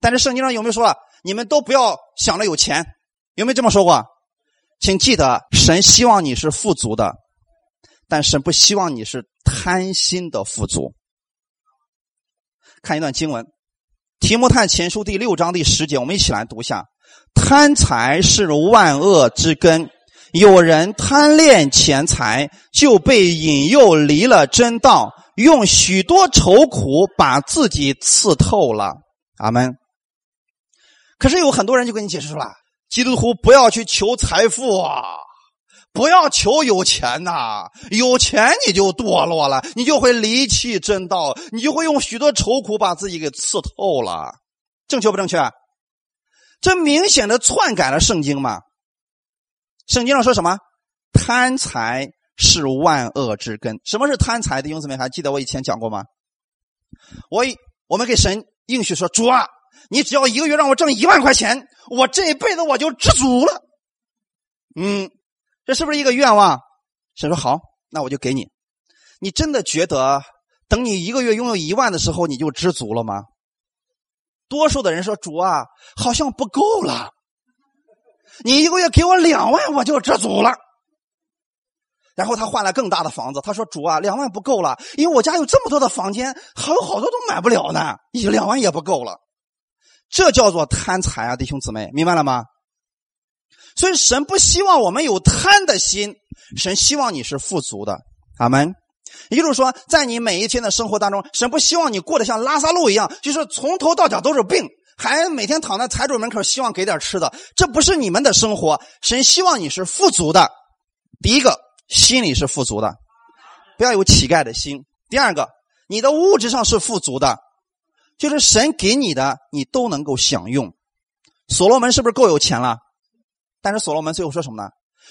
但是圣经上有没有说了，你们都不要想着有钱？有没有这么说过？请记得，神希望你是富足的，但神不希望你是贪心的富足。看一段经文。提摩太前书第六章第十节，我们一起来读一下：贪财是万恶之根，有人贪恋钱财，就被引诱离了真道，用许多愁苦把自己刺透了。阿门。可是有很多人就跟你解释说了：基督徒不要去求财富啊，不要求有钱呐，有钱你就堕落了，你就会离弃真道，你就会用许多愁苦把自己给刺透了。正确不正确？这明显的篡改了圣经嘛？圣经上说什么？贪财是万恶之根。什么是贪财？弟兄姊妹还记得我以前讲过吗？我我们给神应许说：主啊，你只要一个月让我挣一万块钱，我这一辈子我就知足了。嗯。这是不是一个愿望？神说好，那我就给你。你真的觉得等你一个月拥有一万的时候，你就知足了吗？多数的人说主啊，好像不够了。你一个月给我两万，我就知足了。然后他换了更大的房子，他说主啊，两万不够了，因为我家有这么多的房间，还有好多都买不了呢，一两万也不够了。这叫做贪财啊，弟兄姊妹，明白了吗？所以神不希望我们有贪的心，神希望你是富足的，阿门。也就是说，在你每一天的生活当中，神不希望你过得像拉萨路一样，就是从头到脚都是病，还每天躺在财主门口，希望给点吃的。这不是你们的生活。神希望你是富足的。第一个，心里是富足的，不要有乞丐的心。第二个，你的物质上是富足的，就是神给你的，你都能够享用。所罗门是不是够有钱了？但是所罗门最后说什么呢？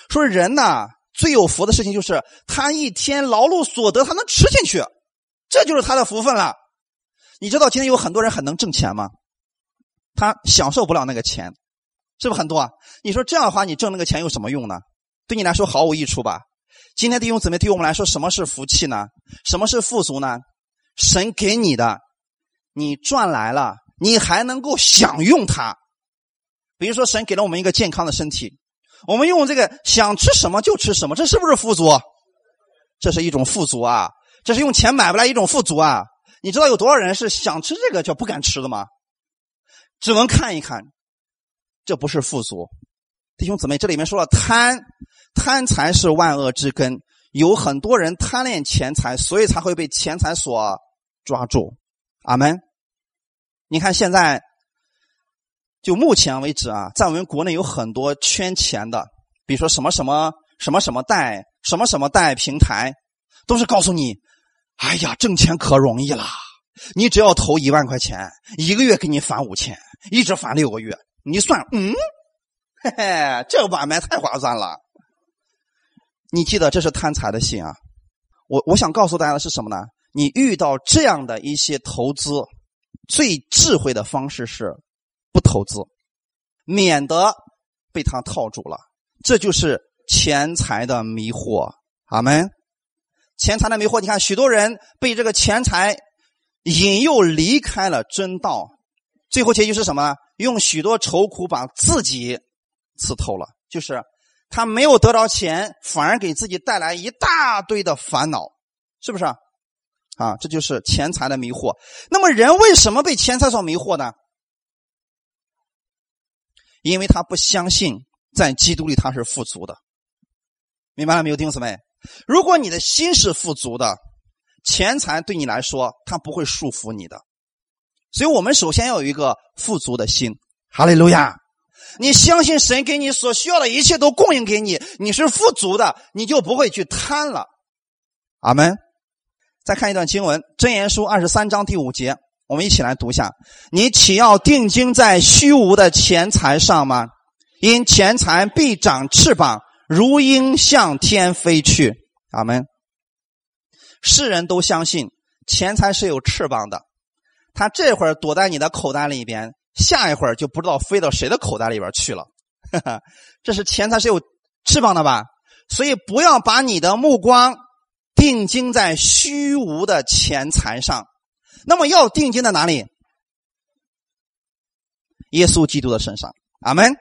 说人呐最有福的事情就是他一天劳碌所得，他能吃进去，这就是他的福分了。你知道今天有很多人很能挣钱吗？他享受不了那个钱，是不是很多？啊？你说这样的话，你挣那个钱有什么用呢？对你来说毫无益处吧？今天弟兄姊妹，对于我们来说，什么是福气呢？什么是富足呢？神给你的，你赚来了，你还能够享用它。比如说，神给了我们一个健康的身体，我们用这个想吃什么就吃什么，这是不是富足？这是一种富足啊！这是用钱买不来一种富足啊！你知道有多少人是想吃这个却不敢吃的吗？只能看一看，这不是富足。弟兄姊妹，这里面说了贪，贪财是万恶之根，有很多人贪恋钱财，所以才会被钱财所抓住。阿门。你看现在。就目前为止啊，在我们国内有很多圈钱的，比如说什么什么什么什么贷、什么什么贷平台，都是告诉你，哎呀，挣钱可容易了，你只要投一万块钱，一个月给你返五千，一直返六个月，你算，嗯，嘿嘿，这买卖太划算了。你记得这是贪财的心啊！我我想告诉大家的是什么呢？你遇到这样的一些投资，最智慧的方式是。不投资，免得被他套住了。这就是钱财的迷惑。阿门。钱财的迷惑，你看，许多人被这个钱财引诱离开了真道，最后结局是什么？用许多愁苦把自己刺透了。就是他没有得着钱，反而给自己带来一大堆的烦恼，是不是？啊，这就是钱财的迷惑。那么人为什么被钱财所迷惑呢？因为他不相信在基督里他是富足的，明白了没有，弟兄姊妹？如果你的心是富足的，钱财对你来说他不会束缚你的。所以我们首先要有一个富足的心。哈利路亚！你相信神给你所需要的一切都供应给你，你是富足的，你就不会去贪了。阿门。再看一段经文，《箴言书》二十三章第五节，我们一起来读一下：你岂要定睛在虚无的钱财上吗？因钱财必长翅膀，如鹰向天飞去。阿门。世人都相信钱财是有翅膀的，他这会儿躲在你的口袋里边，下一会儿就不知道飞到谁的口袋里边去了。这是钱财是有翅膀的吧？所以不要把你的目光。定睛在虚无的钱财上，那么要定睛在哪里？耶稣基督的身上。阿门。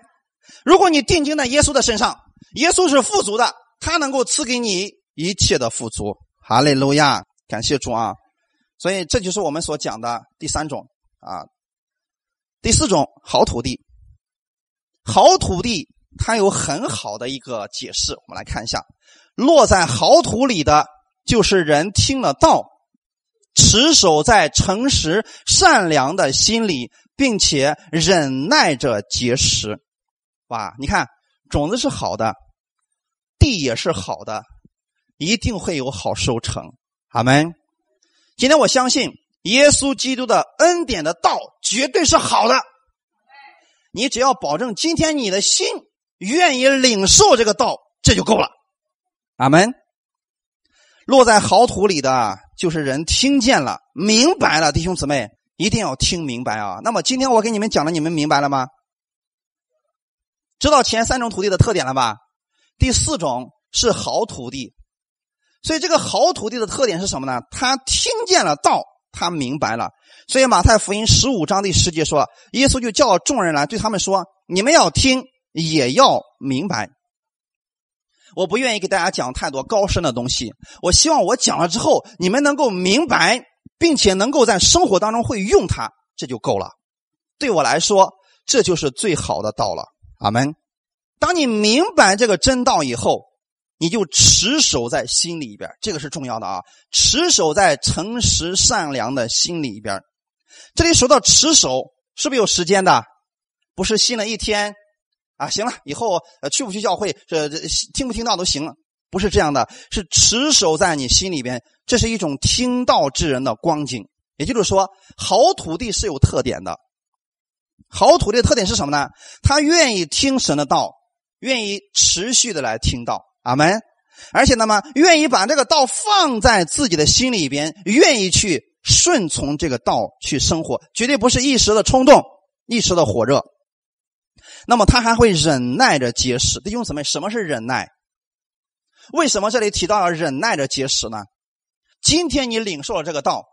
如果你定睛在耶稣的身上，耶稣是富足的，他能够赐给你一切的富足。哈利路亚，感谢主啊！所以这就是我们所讲的第三种啊，第四种好土地。好土地它有很好的一个解释，我们来看一下，落在好土里的。就是人听了道，持守在诚实善良的心里，并且忍耐着结实。哇，你看种子是好的，地也是好的，一定会有好收成。阿门。今天我相信耶稣基督的恩典的道绝对是好的。你只要保证今天你的心愿意领受这个道，这就够了。阿门。落在好土里的，就是人听见了、明白了。弟兄姊妹，一定要听明白啊！那么今天我给你们讲的，你们明白了吗？知道前三种土地的特点了吧？第四种是好土地，所以这个好土地的特点是什么呢？他听见了道，他明白了。所以马太福音十五章第十节说，耶稣就叫众人来，对他们说：“你们要听，也要明白。”我不愿意给大家讲太多高深的东西，我希望我讲了之后，你们能够明白，并且能够在生活当中会用它，这就够了。对我来说，这就是最好的道了。阿门。当你明白这个真道以后，你就持守在心里边，这个是重要的啊！持守在诚实善良的心里边。这里说到持守，是不是有时间的？不是信了一天。啊，行了，以后呃去不去教会，这这听不听到都行了，不是这样的，是持守在你心里边，这是一种听道之人的光景。也就是说，好土地是有特点的，好土地的特点是什么呢？他愿意听神的道，愿意持续的来听道，阿门。而且那么愿意把这个道放在自己的心里边，愿意去顺从这个道去生活，绝对不是一时的冲动，一时的火热。那么他还会忍耐着结实，弟兄姊妹，什么是忍耐？为什么这里提到了忍耐着结实呢？今天你领受了这个道，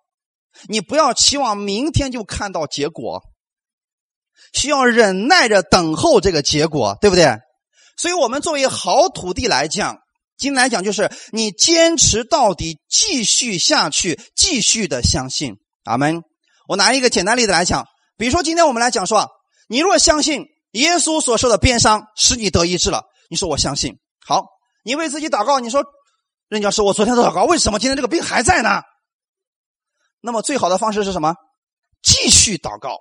你不要期望明天就看到结果，需要忍耐着等候这个结果，对不对？所以我们作为好土地来讲，今天来讲就是你坚持到底，继续下去，继续的相信。阿门。我拿一个简单例子来讲，比如说今天我们来讲说，你若相信。耶稣所受的鞭伤使你得医治了，你说我相信。好，你为自己祷告，你说，任教师，我昨天都祷告为什么今天这个病还在呢？那么最好的方式是什么？继续祷告，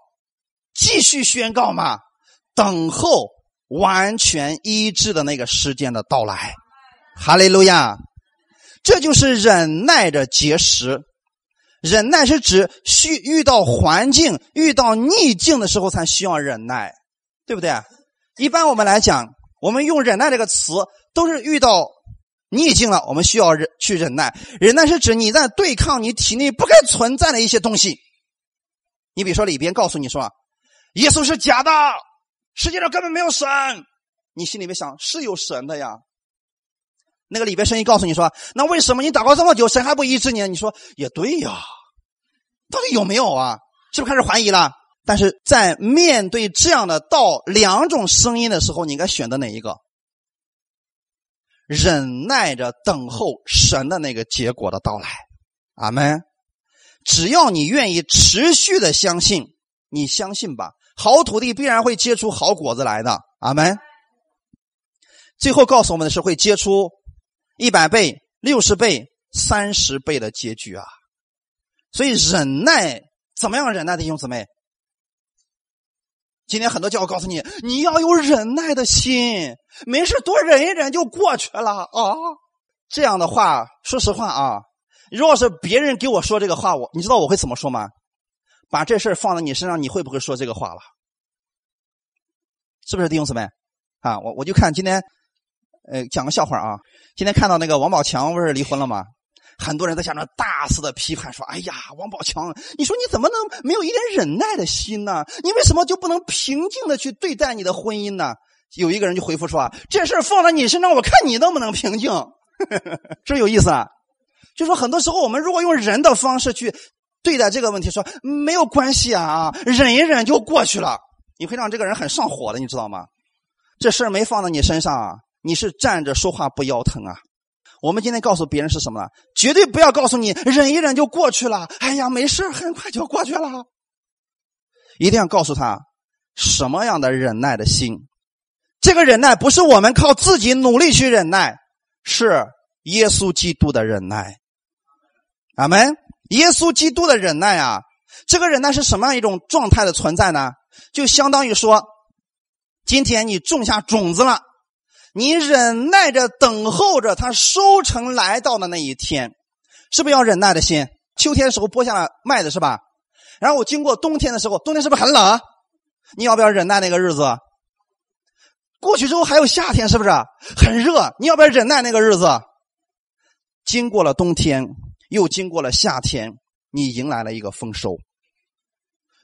继续宣告嘛，等候完全医治的那个时间的到来。哈利路亚！这就是忍耐着结实。忍耐是指需遇到环境、遇到逆境的时候才需要忍耐。对不对？一般我们来讲，我们用忍耐这个词，都是遇到逆境了，我们需要忍去忍耐。忍耐是指你在对抗你体内不该存在的一些东西。你比如说里边告诉你说，耶稣是假的，世界上根本没有神。你心里面想是有神的呀。那个里边声音告诉你说，那为什么你祷告这么久，神还不医治你？你说也对呀，到底有没有啊？是不是开始怀疑了？但是在面对这样的道两种声音的时候，你应该选择哪一个？忍耐着等候神的那个结果的到来，阿门。只要你愿意持续的相信，你相信吧，好土地必然会结出好果子来的。阿门。最后告诉我们的是会结出一百倍、六十倍、三十倍的结局啊！所以忍耐怎么样忍耐的弟兄姊妹？今天很多教会告诉你，你要有忍耐的心，没事多忍一忍就过去了啊！这样的话，说实话啊，如果是别人给我说这个话，我你知道我会怎么说吗？把这事放在你身上，你会不会说这个话了？是不是弟兄姊妹？啊，我我就看今天。呃，讲个笑话啊！今天看到那个王宝强不是离婚了吗？很多人在下面大肆的批判说：“哎呀，王宝强，你说你怎么能没有一点忍耐的心呢？你为什么就不能平静的去对待你的婚姻呢？”有一个人就回复说：“啊这事放在你身上，我看你能不能平静。”是不是有意思啊？就说很多时候我们如果用人的方式去对待这个问题，说没有关系啊，忍一忍就过去了，你会让这个人很上火的，你知道吗？这事儿没放在你身上啊。你是站着说话不腰疼啊？我们今天告诉别人是什么呢？绝对不要告诉你忍一忍就过去了。哎呀，没事很快就过去了。一定要告诉他什么样的忍耐的心。这个忍耐不是我们靠自己努力去忍耐，是耶稣基督的忍耐。阿门。耶稣基督的忍耐啊，这个忍耐是什么样一种状态的存在呢？就相当于说，今天你种下种子了。你忍耐着等候着它收成来到的那一天，是不是要忍耐的心？秋天的时候播下了麦子是吧？然后我经过冬天的时候，冬天是不是很冷？你要不要忍耐那个日子？过去之后还有夏天，是不是很热？你要不要忍耐那个日子？经过了冬天，又经过了夏天，你迎来了一个丰收。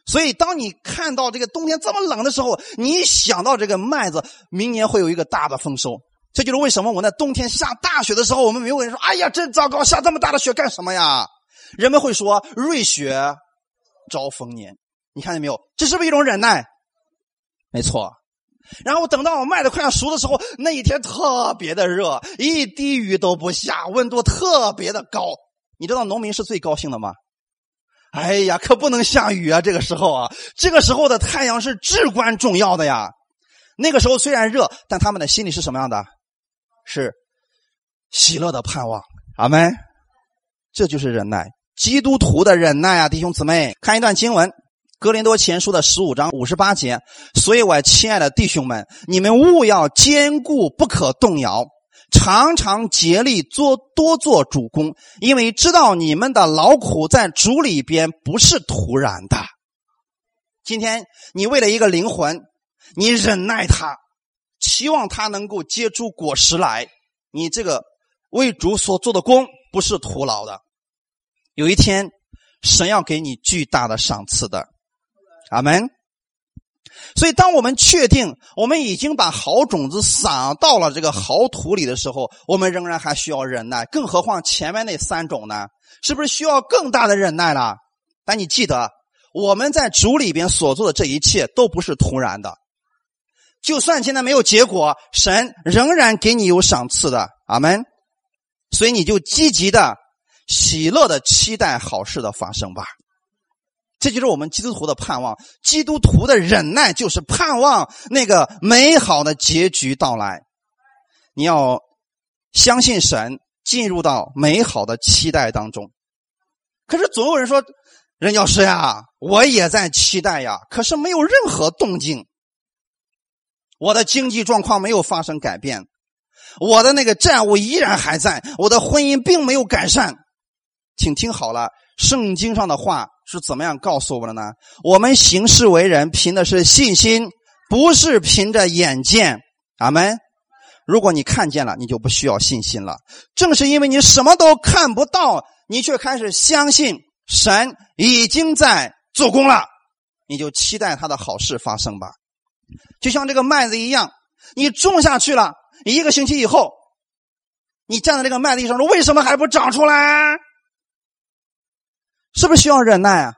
所以，当你看到这个冬天这么冷的时候，你想到这个麦子明年会有一个大的丰收。这就是为什么我在冬天下大雪的时候，我们没有人说：“哎呀，真糟糕，下这么大的雪干什么呀？”人们会说：“瑞雪兆丰年。”你看见没有？这是不是一种忍耐？没错。然后等到我麦子快要熟的时候，那一天特别的热，一滴雨都不下，温度特别的高。你知道农民是最高兴的吗？哎呀，可不能下雨啊！这个时候啊，这个时候的太阳是至关重要的呀。那个时候虽然热，但他们的心里是什么样的？是喜乐的盼望。阿门。这就是忍耐，基督徒的忍耐啊，弟兄姊妹，看一段经文，《哥林多前书》的十五章五十八节。所以，我亲爱的弟兄们，你们务要坚固，不可动摇。常常竭力做多做主公，因为知道你们的劳苦在主里边不是徒然的。今天你为了一个灵魂，你忍耐他，期望他能够结出果实来，你这个为主所做的功不是徒劳的。有一天，神要给你巨大的赏赐的。阿门。所以，当我们确定我们已经把好种子撒到了这个好土里的时候，我们仍然还需要忍耐。更何况前面那三种呢？是不是需要更大的忍耐了？但你记得，我们在主里边所做的这一切都不是突然的。就算现在没有结果，神仍然给你有赏赐的。阿门。所以你就积极的、喜乐的期待好事的发生吧。这就是我们基督徒的盼望，基督徒的忍耐就是盼望那个美好的结局到来。你要相信神，进入到美好的期待当中。可是总有人说：“任教师呀，我也在期待呀，可是没有任何动静。我的经济状况没有发生改变，我的那个债务依然还在，我的婚姻并没有改善。”请听好了，圣经上的话。是怎么样告诉我的呢？我们行事为人凭的是信心，不是凭着眼见。阿门。如果你看见了，你就不需要信心了。正是因为你什么都看不到，你却开始相信神已经在做工了，你就期待他的好事发生吧。就像这个麦子一样，你种下去了一个星期以后，你站在这个麦地上说：“为什么还不长出来？”是不是需要忍耐啊？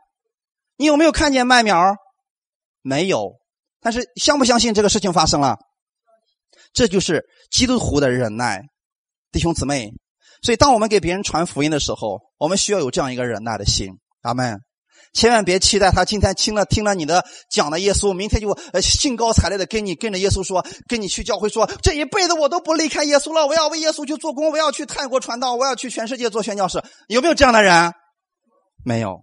你有没有看见麦苗？没有，但是相不相信这个事情发生了？这就是基督徒的忍耐，弟兄姊妹。所以，当我们给别人传福音的时候，我们需要有这样一个忍耐的心。阿门。千万别期待他今天听了听了你的讲的耶稣，明天就呃兴高采烈的跟你跟着耶稣说，跟你去教会说，这一辈子我都不离开耶稣了，我要为耶稣去做工，我要去泰国传道，我要去全世界做宣教士。有没有这样的人？没有，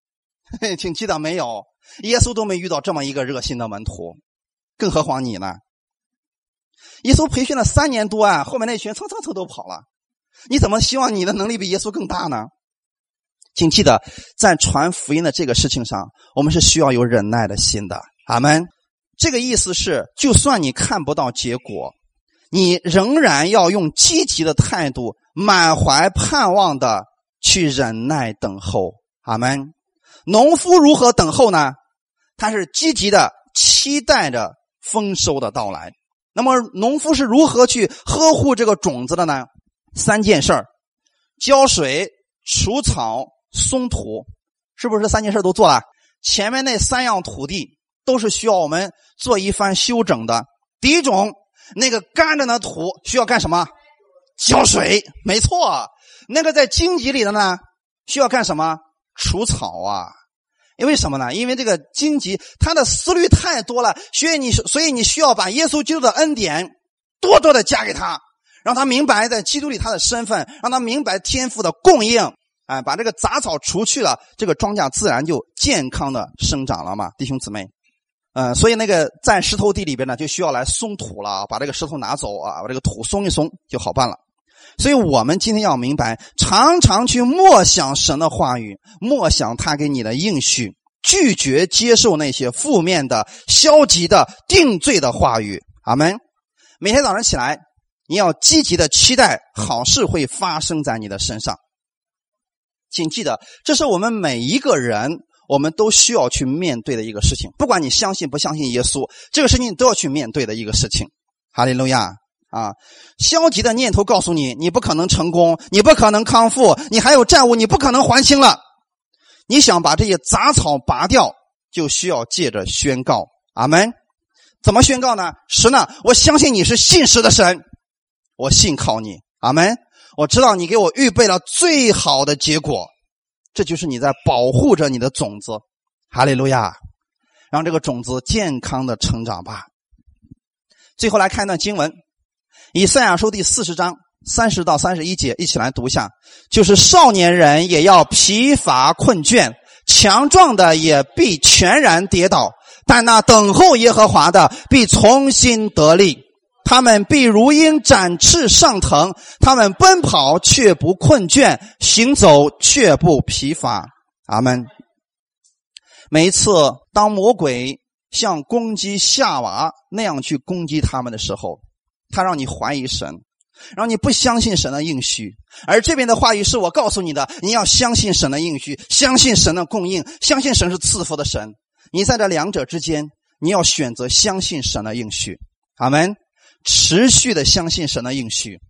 请记得没有，耶稣都没遇到这么一个热心的门徒，更何况你呢？耶稣培训了三年多啊，后面那群蹭蹭蹭都跑了，你怎么希望你的能力比耶稣更大呢？请记得，在传福音的这个事情上，我们是需要有忍耐的心的。阿门。这个意思是，就算你看不到结果，你仍然要用积极的态度，满怀盼望的去忍耐等候。阿门。农夫如何等候呢？他是积极的期待着丰收的到来。那么，农夫是如何去呵护这个种子的呢？三件事儿：浇水、除草。松土是不是三件事都做了？前面那三样土地都是需要我们做一番修整的。第一种，那个干着的土需要干什么？浇水，没错。那个在荆棘里的呢，需要干什么？除草啊。因为什么呢？因为这个荆棘它的思虑太多了，所以你所以你需要把耶稣基督的恩典多多的加给他，让他明白在基督里他的身份，让他明白天赋的供应。哎，把这个杂草除去了，这个庄稼自然就健康的生长了嘛，弟兄姊妹。嗯，所以那个在石头地里边呢，就需要来松土了，把这个石头拿走啊，把这个土松一松就好办了。所以我们今天要明白，常常去默想神的话语，默想他给你的应许，拒绝接受那些负面的、消极的、定罪的话语。阿门。每天早上起来，你要积极的期待好事会发生在你的身上。请记得，这是我们每一个人，我们都需要去面对的一个事情。不管你相信不相信耶稣，这个事情你都要去面对的一个事情。哈利路亚啊！消极的念头告诉你，你不可能成功，你不可能康复，你还有债务，你不可能还清了。你想把这些杂草拔掉，就需要借着宣告。阿门。怎么宣告呢？神呢？我相信你是信实的神，我信靠你。阿门。我知道你给我预备了最好的结果，这就是你在保护着你的种子，哈利路亚，让这个种子健康的成长吧。最后来看一段经文，以赛亚书第四十章三十到三十一节，一起来读一下。就是少年人也要疲乏困倦，强壮的也必全然跌倒，但那等候耶和华的必重新得力。他们必如鹰展翅上腾，他们奔跑却不困倦，行走却不疲乏。阿门。每一次当魔鬼像攻击夏娃那样去攻击他们的时候，他让你怀疑神，让你不相信神的应许。而这边的话语是我告诉你的，你要相信神的应许，相信神的供应，相信神是赐福的神。你在这两者之间，你要选择相信神的应许。阿门。持续的相信神的应许，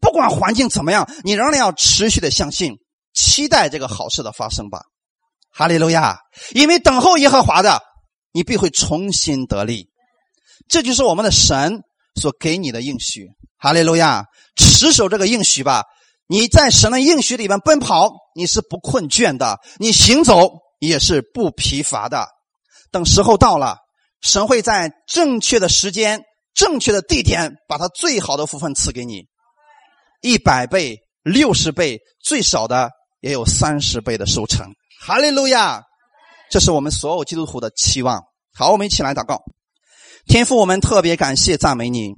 不管环境怎么样，你仍然要持续的相信，期待这个好事的发生吧。哈利路亚！因为等候耶和华的，你必会重新得力。这就是我们的神所给你的应许。哈利路亚！持守这个应许吧。你在神的应许里面奔跑，你是不困倦的；你行走也是不疲乏的。等时候到了，神会在正确的时间。正确的地点，把它最好的福分赐给你，一百倍、六十倍，最少的也有三十倍的收成。哈利路亚！这是我们所有基督徒的期望。好，我们一起来祷告。天父，我们特别感谢赞美你，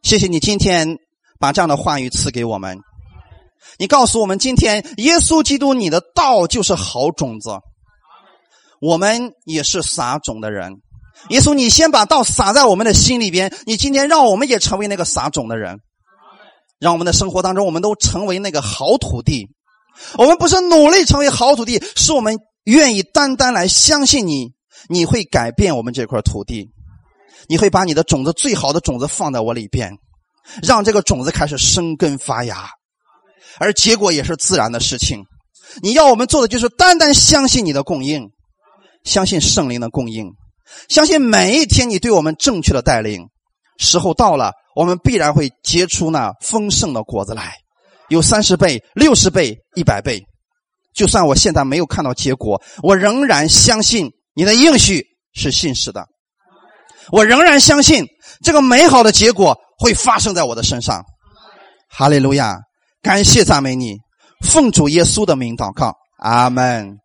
谢谢你今天把这样的话语赐给我们。你告诉我们，今天耶稣基督，你的道就是好种子，我们也是撒种的人。耶稣，你先把道撒在我们的心里边。你今天让我们也成为那个撒种的人，让我们的生活当中，我们都成为那个好土地。我们不是努力成为好土地，是我们愿意单单来相信你，你会改变我们这块土地，你会把你的种子最好的种子放在我里边，让这个种子开始生根发芽，而结果也是自然的事情。你要我们做的就是单单相信你的供应，相信圣灵的供应。相信每一天你对我们正确的带领，时候到了，我们必然会结出那丰盛的果子来，有三十倍、六十倍、一百倍。就算我现在没有看到结果，我仍然相信你的应许是信实的。我仍然相信这个美好的结果会发生在我的身上。哈利路亚！感谢赞美你，奉主耶稣的名祷告，阿门。